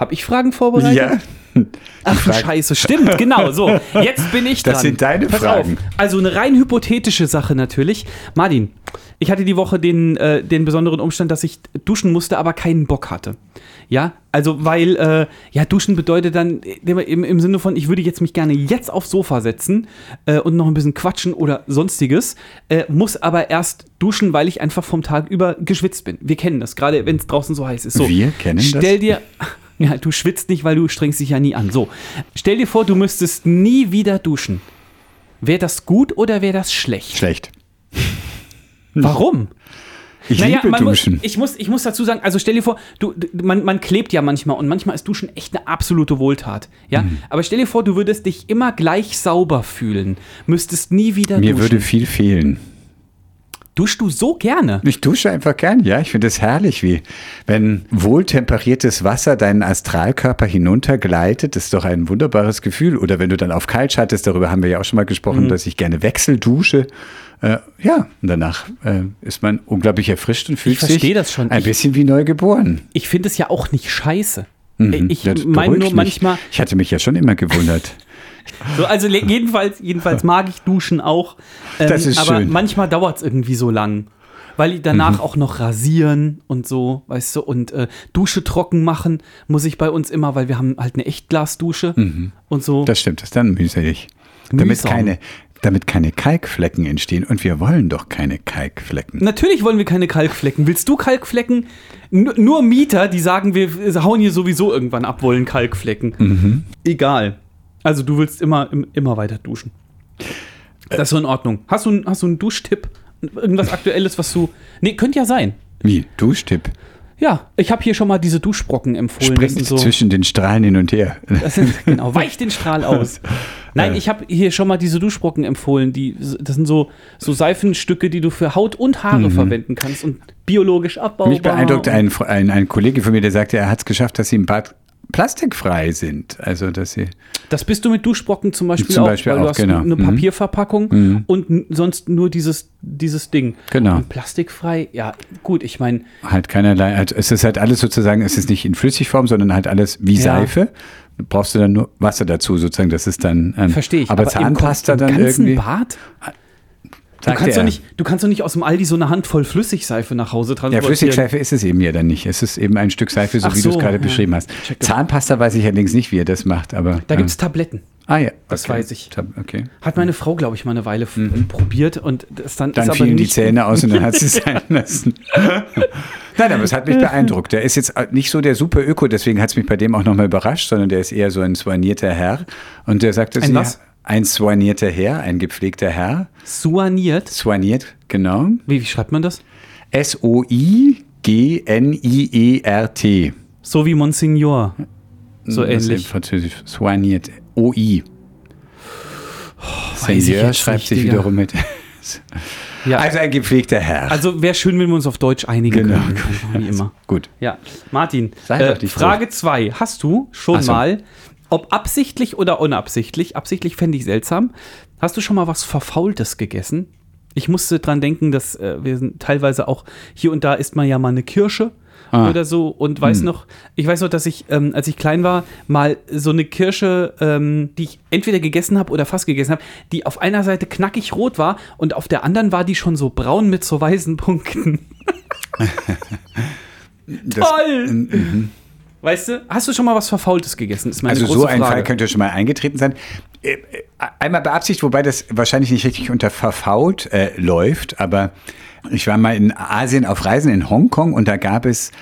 Hab ich Fragen vorbereitet? Ja, (laughs) Ach du Frage- Scheiße, stimmt, genau. So, jetzt bin ich (laughs) dran. Das sind deine Pass Fragen. Auf. Also eine rein hypothetische Sache natürlich. Martin, ich hatte die Woche den, äh, den besonderen Umstand, dass ich duschen musste, aber keinen Bock hatte. Ja, also weil, äh, ja, duschen bedeutet dann im, im Sinne von, ich würde jetzt mich gerne jetzt aufs Sofa setzen äh, und noch ein bisschen quatschen oder sonstiges, äh, muss aber erst duschen, weil ich einfach vom Tag über geschwitzt bin. Wir kennen das, gerade wenn es draußen so heiß ist. So, Wir kennen das? Stell dir, ja, du schwitzt nicht, weil du strengst dich ja nie an. So, stell dir vor, du müsstest nie wieder duschen. Wäre das gut oder wäre das schlecht? schlecht. (laughs) Warum? Ich Naja, liebe man muss, Duschen. ich, muss, ich muss dazu sagen, also stell dir vor, du, man, man klebt ja manchmal und manchmal ist Duschen echt eine absolute Wohltat. Ja? Mhm. Aber stell dir vor, du würdest dich immer gleich sauber fühlen, müsstest nie wieder Mir duschen. würde viel fehlen. Duschst du so gerne? Ich dusche einfach gern, ja. Ich finde es herrlich, wie wenn wohltemperiertes Wasser deinen Astralkörper hinuntergleitet. Das ist doch ein wunderbares Gefühl. Oder wenn du dann auf kalt schaltest, darüber haben wir ja auch schon mal Mhm. gesprochen, dass ich gerne wechseldusche. Äh, ja, und danach äh, ist man unglaublich erfrischt und fühlt sich das schon. ein Ich- bisschen wie neu geboren. Ich finde es ja auch nicht scheiße. Mhm. Ich meine nur manchmal, Ich hatte mich ja schon immer gewundert. So, also jedenfalls, jedenfalls mag ich Duschen auch. Ähm, Das ist aber schön. Mhm. manchmal dauert es irgendwie so lang. Weil danach auch noch rasieren und so, weißt du, und äh, Dusche trocken machen muss ich bei uns immer, weil wir haben halt eine Echtglasdusche und so. Mhm. Das stimmt, das ist dann mühselig. Damit keine, damit keine Kalkflecken entstehen. Und wir wollen doch keine Kalkflecken. Natürlich wollen wir keine Kalkflecken. Willst du Kalkflecken? N nur Mieter, die sagen, wir hauen hier sowieso irgendwann ab, wollen Kalkflecken. Mhm. Egal. Also du willst immer, im- immer weiter duschen. Das ist so in Ordnung. Hast du, einen- hast du einen Duschtipp? Irgendwas Aktuelles, was du. Nee, könnte ja sein. Wie? Duschtipp? Ja, ich habe hier schon mal diese Duschbrocken empfohlen. Springt so, zwischen den Strahlen hin und her. das sind, genau, (laughs) weich den Strahl aus. Nein, ich habe hier schon mal diese Duschbrocken empfohlen. Die, das sind so, so Seifenstücke, die du für Haut und Haare verwenden kannst und biologisch abbaubar. Mhm. Mich beeindruckt ein, ein, ein Kollege von mir, der sagte, er hat es geschafft, dass sie im Bad plastikfrei sind. Also, dass sie. Das bist du mit Duschbrocken zum Beispiel Zum auch, Beispiel weil du auch, hast genau. eine Mhm. Papierverpackung und n- sonst nur dieses, dieses Ding. Genau. Und plastikfrei, ja, gut, ich meine, Halt keinerlei, also es ist halt alles sozusagen, es ist nicht in Flüssigform, sondern halt alles wie Ja. Seife. Brauchst du dann nur Wasser dazu, sozusagen, das ist dann. Ähm, verstehe ich. Aber, im Zahnpasta Kon- im dann ganzen irgendwie. Bad? Du kannst, doch nicht, du kannst doch nicht aus dem Aldi so eine Handvoll Flüssigseife nach Hause Ja, transportieren. Flüssigseife ist es eben ja dann nicht. Es ist eben ein Stück Seife, so Ach wie du es so, gerade ja. beschrieben hast. Check das. Zahnpasta weiß ich allerdings nicht, wie er das macht, aber. Da ähm, gibt es Tabletten. Ah ja, das weiß ich. Tab- Okay. Hat meine Frau, glaube ich, mal eine Weile f- probiert und das dann, Mhm. Dann ist aber fielen die Zähne aus und dann hat sie es (laughs) sein lassen. (laughs) Nein, aber es hat mich beeindruckt. Der ist jetzt nicht so der super Öko, deswegen hat es mich bei dem auch nochmal überrascht, sondern der ist eher so ein soignierter Herr. Und der Ein sie, was? Ein soignierter Herr, ein gepflegter Herr. Suaniert. Soigniert, genau. Wie, wie schreibt man das? S-O-I-G-N-I-E-R-T. So wie Monsignor. So Das ist ähnlich. Französisch. Soigniert. O-I. ich Seigneur schreibt sich Digga. wiederum mit. Ja. Also ein gepflegter Herr. Also wäre schön, wenn wir uns auf Deutsch einigen Genau. können. Wie (laughs) immer. Gut. Ja, Martin, Sei äh, Frage 2. Hast du schon so. mal, ob absichtlich oder unabsichtlich, absichtlich fände ich seltsam, hast du schon mal was Verfaultes gegessen? Ich musste dran denken, dass äh, wir sind teilweise auch hier und da isst man ja mal eine Kirsche Ah. oder so und weiß noch, ich weiß noch, dass ich, ähm, als ich klein war, mal so eine Kirsche, ähm, die ich entweder gegessen habe oder fast gegessen habe, die auf einer Seite knackig rot war und auf der anderen war die schon so braun mit so weißen Punkten. (laughs) (laughs) Das, Toll! Weißt du, hast du schon mal was Verfaultes gegessen? Also so ein Frage. Fall könnte schon mal eingetreten sein. Äh, äh, Einmal beabsichtigt, wobei das wahrscheinlich nicht richtig unter verfault äh, läuft, aber ich war mal in Asien auf Reisen in Hongkong und da gab es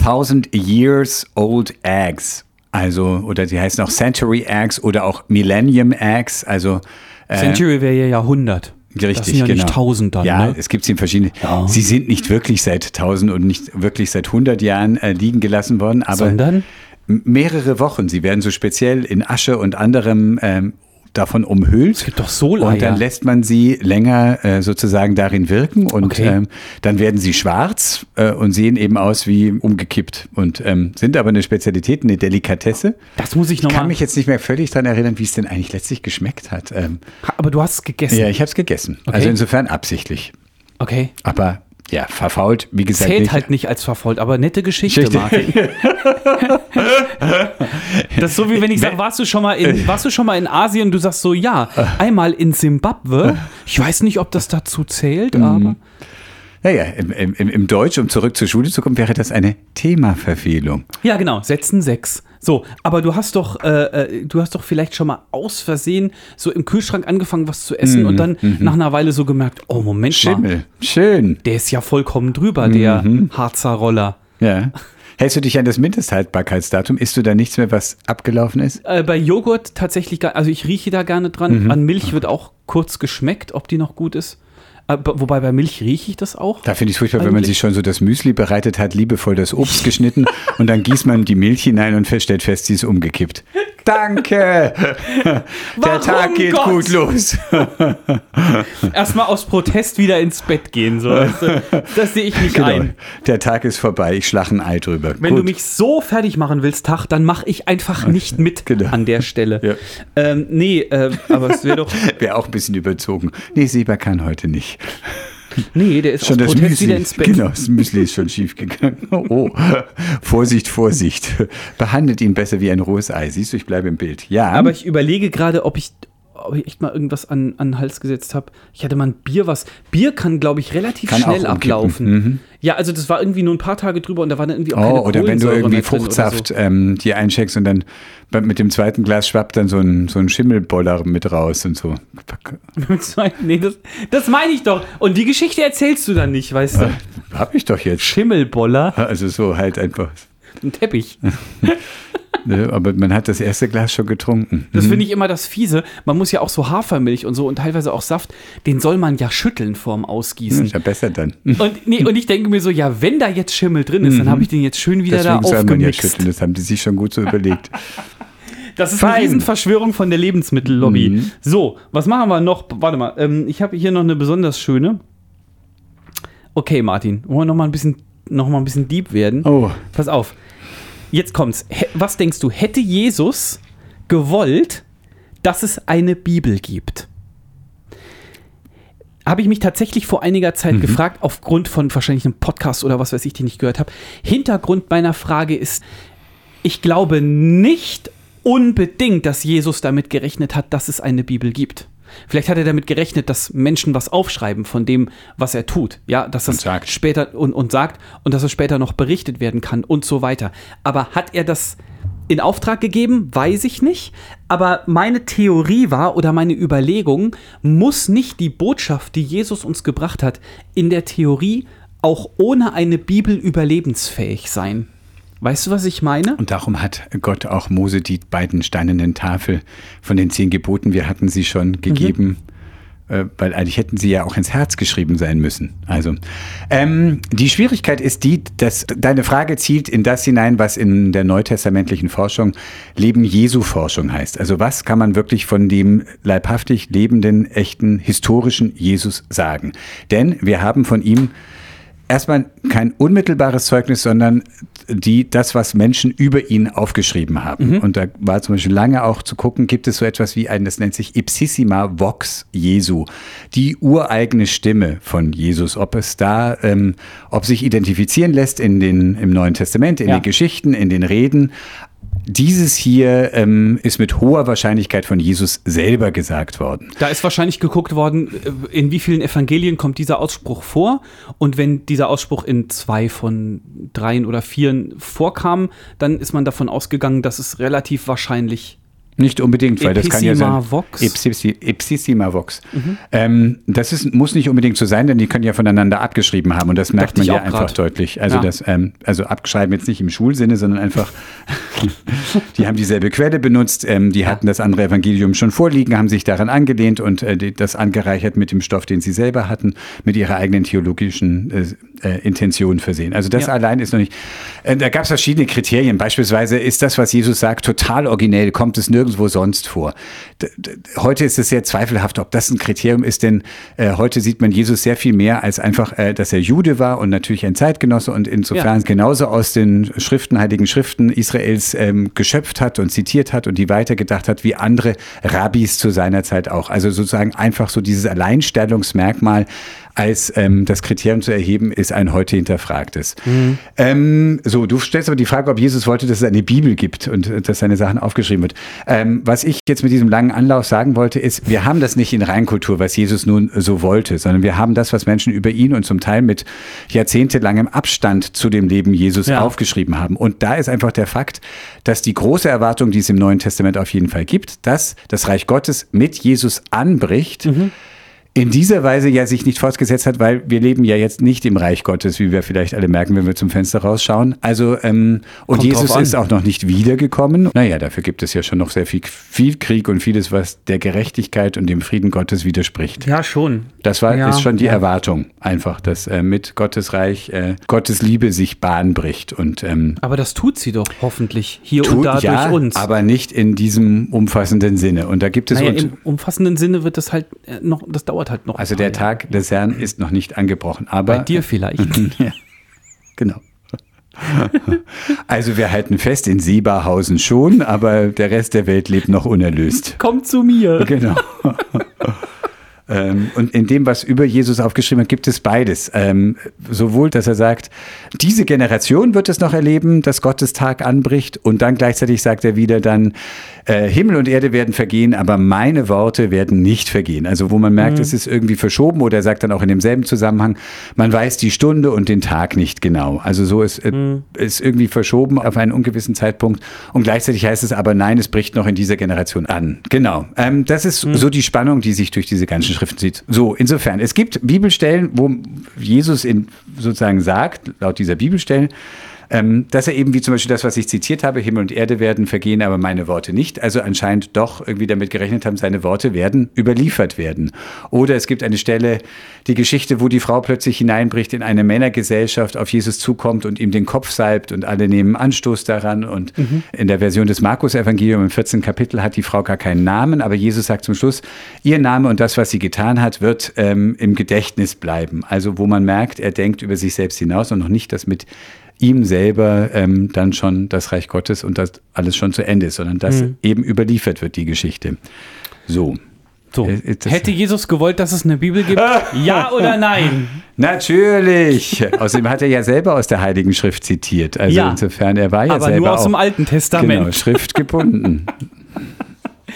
1000 Years Old Eggs. Also, oder sie heißen auch Century Eggs oder auch Millennium Eggs. Also äh, Century wäre ja Jahrhundert. Richtig, das sind ja genau. nicht tausend dann, Ja, ne? es gibt sie in verschiedenen. Sie sind nicht wirklich seit 1000 und nicht wirklich seit 100 Jahren äh, liegen gelassen worden, aber Sondern? mehrere Wochen. Sie werden so speziell in Asche und anderem ähm, davon umhüllt. Es gibt doch Soleier. Und dann lässt man sie länger äh, sozusagen darin wirken und Okay. ähm, dann werden sie schwarz äh, und sehen eben aus wie umgekippt und ähm, sind aber eine Spezialität, eine Delikatesse. Das muss ich Ich kann nochmal. mich jetzt nicht mehr völlig daran erinnern, wie es denn eigentlich letztlich geschmeckt hat. Ähm, Aber du hast es gegessen. ja, ich habe es gegessen. Okay. Also insofern absichtlich. Okay. Aber ja, verfault, wie gesagt. Zählt nicht. halt nicht als verfolgt, aber nette Geschichte, Geschichte. Martin. (laughs) das ist so wie wenn ich sage, warst du schon mal in, (laughs) warst du schon mal in Asien? Du sagst so, ja, einmal in Zimbabwe. Ich weiß nicht, ob das dazu zählt, Mhm. aber Naja, im, im, im im Deutsch, um zurück zur Schule zu kommen, wäre das eine Themaverfehlung. ja, genau, setzen sechs. So, aber du hast doch, äh, äh, du hast doch vielleicht schon mal aus Versehen so im Kühlschrank angefangen, was zu essen und dann nach einer Weile so gemerkt, oh Moment mal, Mhm, Schimmel. Schön. der ist ja vollkommen drüber, der Mhm. Harzer Roller. Ja. Hältst du dich an das Mindesthaltbarkeitsdatum? Isst du da nichts mehr, was abgelaufen ist? Äh, bei Joghurt tatsächlich, gar- also ich rieche da gerne dran. An Milch wird auch kurz geschmeckt, ob die noch gut ist. Äh, wobei bei Milch rieche ich das auch. Da finde ich es furchtbar, wenn man Eigentlich- sich schon so das Müsli bereitet hat, liebevoll das Obst geschnitten (laughs) und dann gießt man die Milch hinein und stellt fest, sie ist umgekippt. Danke! (laughs) Der Warum, Tag geht Gott? gut los. (laughs) Erstmal aus Protest wieder ins Bett gehen. So. du. Das sehe ich nicht Genau. ein. Der Tag ist vorbei, ich schlage ein Ei drüber. Wenn gut. du mich so fertig machen willst, Tag, dann mache ich einfach nicht mit Genau. an der Stelle. Ja. Ähm, nee, äh, aber es wäre doch. Wäre auch ein bisschen überzogen. Nee, Sieber kann heute nicht. Nee, der ist Schon das Müsli. wieder ins Bett. Genau, das Müsli ist schon schief gegangen. Oh, Vorsicht, Vorsicht. Behandelt ihn besser wie ein rohes Ei. Siehst du, ich bleibe im Bild. Ja. Aber ich überlege gerade, ob ich, ob ich echt mal irgendwas an, an den Hals gesetzt habe. Ich hatte mal ein Bier, was. Bier kann, glaube ich, relativ Kann schnell ablaufen. Ja, also das war irgendwie nur ein paar Tage drüber und da war dann irgendwie auch keine Oh, oder wenn du irgendwie Fruchtsaft So. ähm, dir einscheckst und dann mit dem zweiten Glas schwappt dann so ein, so ein Schimmelboller mit raus und so. (laughs) nee, das, das meine ich doch. Und die Geschichte erzählst du dann nicht, weißt du? Hab ich doch jetzt. Schimmelboller, Also so halt einfach. Ein Teppich. (laughs) Ne? Aber man hat das erste Glas schon getrunken. Das finde ich immer das Fiese. Man muss ja auch so Hafermilch und so und teilweise auch Saft, den soll man ja schütteln vorm Ausgießen. Ist ja besser dann. Und, nee, und ich denke mir so, ja, wenn da jetzt Schimmel drin ist, dann habe ich den jetzt schön wieder Deswegen da soll man ja aufgemixt. schütteln. Das haben die sich schon gut so überlegt. (laughs) Das ist eine Fein. Riesenverschwörung von der Lebensmittellobby. Mhm. So, was machen wir noch? Warte mal, ähm, ich habe hier noch eine besonders schöne. Okay, Martin, wollen wir noch mal ein bisschen, noch mal ein bisschen deep werden? Oh. Pass auf. Jetzt kommt's. Was denkst du, hätte Jesus gewollt, dass es eine Bibel gibt? Habe ich mich tatsächlich vor einiger Mhm. Zeit gefragt, aufgrund von wahrscheinlich einem Podcast oder was weiß ich, den ich gehört habe. Hintergrund meiner Frage ist, ich glaube nicht unbedingt, dass Jesus damit gerechnet hat, dass es eine Bibel gibt. Vielleicht hat er damit gerechnet, dass Menschen was aufschreiben von dem, was er tut. Ja, dass das Und später und, und sagt und dass es später noch berichtet werden kann und so weiter. Aber hat er das in Auftrag gegeben? Weiß ich nicht. Aber meine Theorie war oder meine Überlegung, muss nicht die Botschaft, die Jesus uns gebracht hat, in der Theorie auch ohne eine Bibel überlebensfähig sein. Weißt du, was ich meine? Und darum hat Gott auch Mose die beiden steinernen Tafel von den zehn Geboten, wir hatten sie schon gegeben, äh, weil eigentlich hätten sie ja auch ins Herz geschrieben sein müssen. Also ähm, die Schwierigkeit ist die, dass deine Frage zielt in das hinein, was in der neutestamentlichen Forschung Leben Jesu Forschung heißt. Also was kann man wirklich von dem leibhaftig lebenden, echten, historischen Jesus sagen? Denn wir haben von ihm erstmal kein unmittelbares Zeugnis, sondern die, das, was Menschen über ihn aufgeschrieben haben. Und da war zum Beispiel lange auch zu gucken, gibt es so etwas wie ein, das nennt sich Ipsissima Vox Jesu, die ureigene Stimme von Jesus, ob es da, ähm, ob sich identifizieren lässt in den, im Neuen Testament, in Ja. den Geschichten, in den Reden. Dieses hier ähm, ist mit hoher Wahrscheinlichkeit von Jesus selber gesagt worden. Da ist wahrscheinlich geguckt worden, äh, in wie vielen Evangelien kommt dieser Ausspruch vor. Und wenn dieser Ausspruch in zwei von dreien oder vieren vorkam, dann ist man davon ausgegangen, dass es relativ wahrscheinlich. Nicht unbedingt, weil das kann ja sein. Ipsissima Vox? Mhm. Ipsissi- Ipsissima Vox. Ähm, das ist, muss nicht unbedingt so sein, denn die können ja voneinander abgeschrieben haben und das merkt Dachte man ja einfach grad. deutlich. Also Ja. das, ähm, also abgeschreiben jetzt nicht im Schulsinne, sondern einfach (laughs) die haben dieselbe Quelle benutzt, ähm, die hatten das andere Evangelium schon vorliegen, haben sich daran angelehnt und äh, die, das angereichert mit dem Stoff, den sie selber hatten, mit ihrer eigenen theologischen äh, äh, Intention versehen. Also das Ja. allein ist noch nicht. Äh, da gab es verschiedene Kriterien. Beispielsweise ist das, was Jesus sagt, total originell, kommt es nirgendwo sonst vor. Heute ist es sehr zweifelhaft, ob das ein Kriterium ist, denn äh, heute sieht man Jesus sehr viel mehr als einfach, äh, dass er Jude war und natürlich ein Zeitgenosse und insofern Ja. genauso aus den Schriften, heiligen Schriften Israels ähm, geschöpft hat und zitiert hat und die weitergedacht hat, wie andere Rabbis zu seiner Zeit auch. Also sozusagen einfach so dieses Alleinstellungsmerkmal als ähm, das Kriterium zu erheben, ist ein heute hinterfragtes. Ähm, so, du stellst aber die Frage, ob Jesus wollte, dass es eine Bibel gibt und äh, dass seine Sachen aufgeschrieben wird. Ähm, was ich jetzt mit diesem langen Anlauf sagen wollte, ist, wir haben das nicht in Reinkultur, was Jesus nun so wollte, sondern wir haben das, was Menschen über ihn und zum Teil mit jahrzehntelangem Abstand zu dem Leben Jesus Ja. aufgeschrieben haben. Und da ist einfach der Fakt, dass die große Erwartung, die es im Neuen Testament auf jeden Fall gibt, dass das Reich Gottes mit Jesus anbricht, in dieser Weise ja sich nicht fortgesetzt hat, weil wir leben ja jetzt nicht im Reich Gottes, wie wir vielleicht alle merken, wenn wir zum Fenster rausschauen. Also ähm, und Kommt Jesus ist auch noch nicht wiedergekommen. Naja, dafür gibt es ja schon noch sehr viel, viel Krieg und vieles, was der Gerechtigkeit und dem Frieden Gottes widerspricht. Ja, schon. Das war Ja, ist schon die ja. Erwartung, einfach, dass äh, mit Gottes Reich äh, Gottes Liebe sich Bahn bricht und ähm, Aber das tut sie doch hoffentlich hier und tut- da ja, durch uns. aber nicht in diesem umfassenden Sinne. Und da gibt es naja, und, im umfassenden Sinne wird das halt äh, noch, das dauert halt noch. also der. Tag des Herrn ist noch nicht angebrochen. Aber Bei dir vielleicht. (laughs) Ja, genau. (laughs) Also wir halten fest, in Sieberhausen schon, aber der Rest der Welt lebt noch unerlöst. Komm zu mir. Genau. (laughs) Ähm, und in dem, was über Jesus aufgeschrieben wird, gibt es beides. Ähm, sowohl, dass er sagt, diese Generation wird es noch erleben, dass Gottes Tag anbricht. Und dann gleichzeitig sagt er wieder dann, äh, Himmel und Erde werden vergehen, aber meine Worte werden nicht vergehen. Also wo man merkt, es ist irgendwie verschoben oder er sagt dann auch in demselben Zusammenhang, man weiß die Stunde und den Tag nicht genau. Also so ist, äh, ist irgendwie verschoben auf einen ungewissen Zeitpunkt. Und gleichzeitig heißt es aber, nein, es bricht noch in dieser Generation an. Genau. Ähm, das ist so die Spannung, die sich durch diese ganzen Schriften zieht. So, insofern, es gibt Bibelstellen, wo Jesus in, sozusagen sagt, laut dieser Bibelstellen, ähm, dass er eben, wie zum Beispiel das, was ich zitiert habe, Himmel und Erde werden vergehen, aber meine Worte nicht. Also anscheinend doch irgendwie damit gerechnet haben, seine Worte werden überliefert werden. Oder es gibt eine Stelle, die Geschichte, wo die Frau plötzlich hineinbricht in eine Männergesellschaft, auf Jesus zukommt und ihm den Kopf salbt und alle nehmen Anstoß daran. Und in der Version des Markus-Evangelium im 14. Kapitel hat die Frau gar keinen Namen, aber Jesus sagt zum Schluss, ihr Name und das, was sie getan hat, wird ähm, im Gedächtnis bleiben. Also wo man merkt, er denkt über sich selbst hinaus und noch nicht, dass mit ihm selber ähm, dann schon das Reich Gottes und das alles schon zu Ende ist, sondern dass eben überliefert wird, die Geschichte. So. So. Äh, Hätte Jesus gewollt, dass es eine Bibel gibt? (laughs) ja oder nein? Natürlich! Außerdem hat er ja selber aus der Heiligen Schrift zitiert. Also Ja. insofern, er war ja Aber selber nur aus auch, dem Alten Testament. Genau, schriftgebunden. (laughs)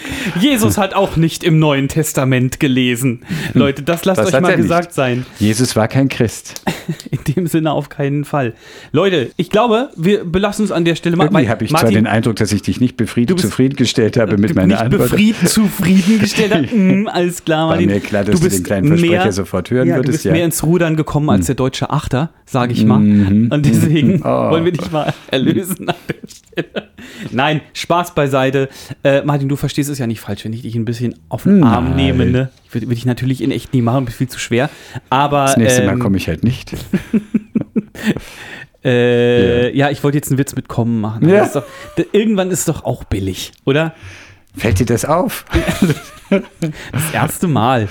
(laughs) Jesus hat auch nicht im Neuen Testament gelesen. Leute, das lasst Das euch mal er nicht. gesagt sein. Jesus war kein Christ. (laughs) In dem Sinne auf keinen Fall. Leute, ich glaube, wir belassen es an der Stelle mal. Irgendwie habe ich zwar Martin, den Eindruck, dass ich dich nicht befriedet, Du bist- zufriedengestellt habe mit du meiner nicht Antwort. befried, zufriedengestellt hast. (laughs) Mm, alles klar, War Martin. mir klar, dass du den kleinen Versprecher sofort hören ja, würdest, Du bist ja. Hm. mehr ins Rudern gekommen als der deutsche Achter, sage ich mal. Und deswegen Oh. wollen wir dich mal erlösen an der Stelle. Nein, Spaß beiseite. Äh, Martin, du verstehst es ja nicht falsch, wenn ich dich ein bisschen auf den Arm Nein. nehme. Ne? Ich würde würd ich natürlich in echt nie machen, ist viel zu schwer. Aber Das nächste Mal ähm, komme ich halt nicht. (laughs) äh, ja, ich wollte jetzt einen Witz mit kommen machen. Ja. Ist doch, irgendwann ist es doch auch billig, oder? Fällt dir das auf? (laughs) Das erste Mal.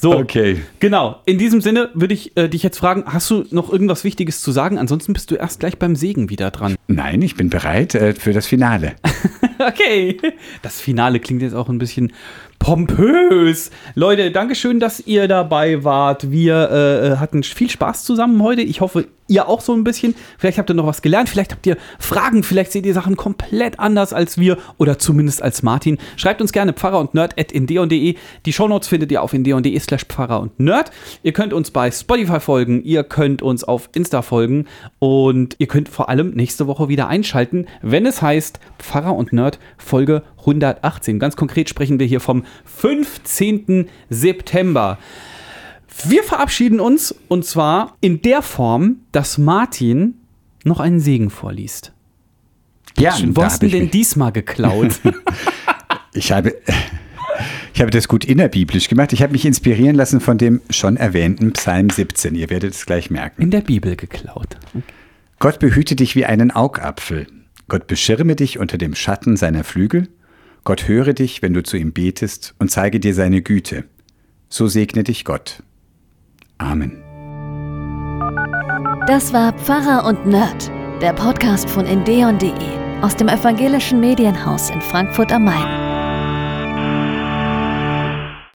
So, Okay. genau. In diesem Sinne würde ich äh, dich jetzt fragen, hast du noch irgendwas Wichtiges zu sagen? Ansonsten bist du erst gleich beim Segen wieder dran. Nein, ich bin bereit äh, für das Finale. (laughs) Okay. Das Finale klingt jetzt auch ein bisschen pompös. Leute, Dankeschön, dass ihr dabei wart. Wir äh, hatten viel Spaß zusammen heute. Ich hoffe, ihr auch so ein bisschen. Vielleicht habt ihr noch was gelernt. Vielleicht habt ihr Fragen. Vielleicht seht ihr Sachen komplett anders als wir oder zumindest als Martin. Schreibt uns gerne pfarrer und nerd at indeon.de. Die Shownotes findet ihr auf indeon.de slash pfarrer und nerd. Ihr könnt uns bei Spotify folgen. Ihr könnt uns auf Insta folgen. Und ihr könnt vor allem nächste Woche wieder einschalten, wenn es heißt Pfarrer und Nerd Folge 118. Ganz konkret sprechen wir hier vom 15. September. Wir verabschieden uns und zwar in der Form, dass Martin noch einen Segen vorliest. Ja, Wo da hast du denn diesmal geklaut? (laughs) (laughs) Ich habe, ich habe das gut innerbiblisch gemacht. Ich habe mich inspirieren lassen von dem schon erwähnten Psalm 17. Ihr werdet es gleich merken. In der Bibel geklaut. Gott behüte dich wie einen Augapfel. Gott beschirme dich unter dem Schatten seiner Flügel. Gott höre dich, wenn du zu ihm betest und zeige dir seine Güte. So segne dich Gott. Amen. Das war Pfarrer und Nerd, der Podcast von endeon.de aus dem evangelischen Medienhaus in Frankfurt am Main.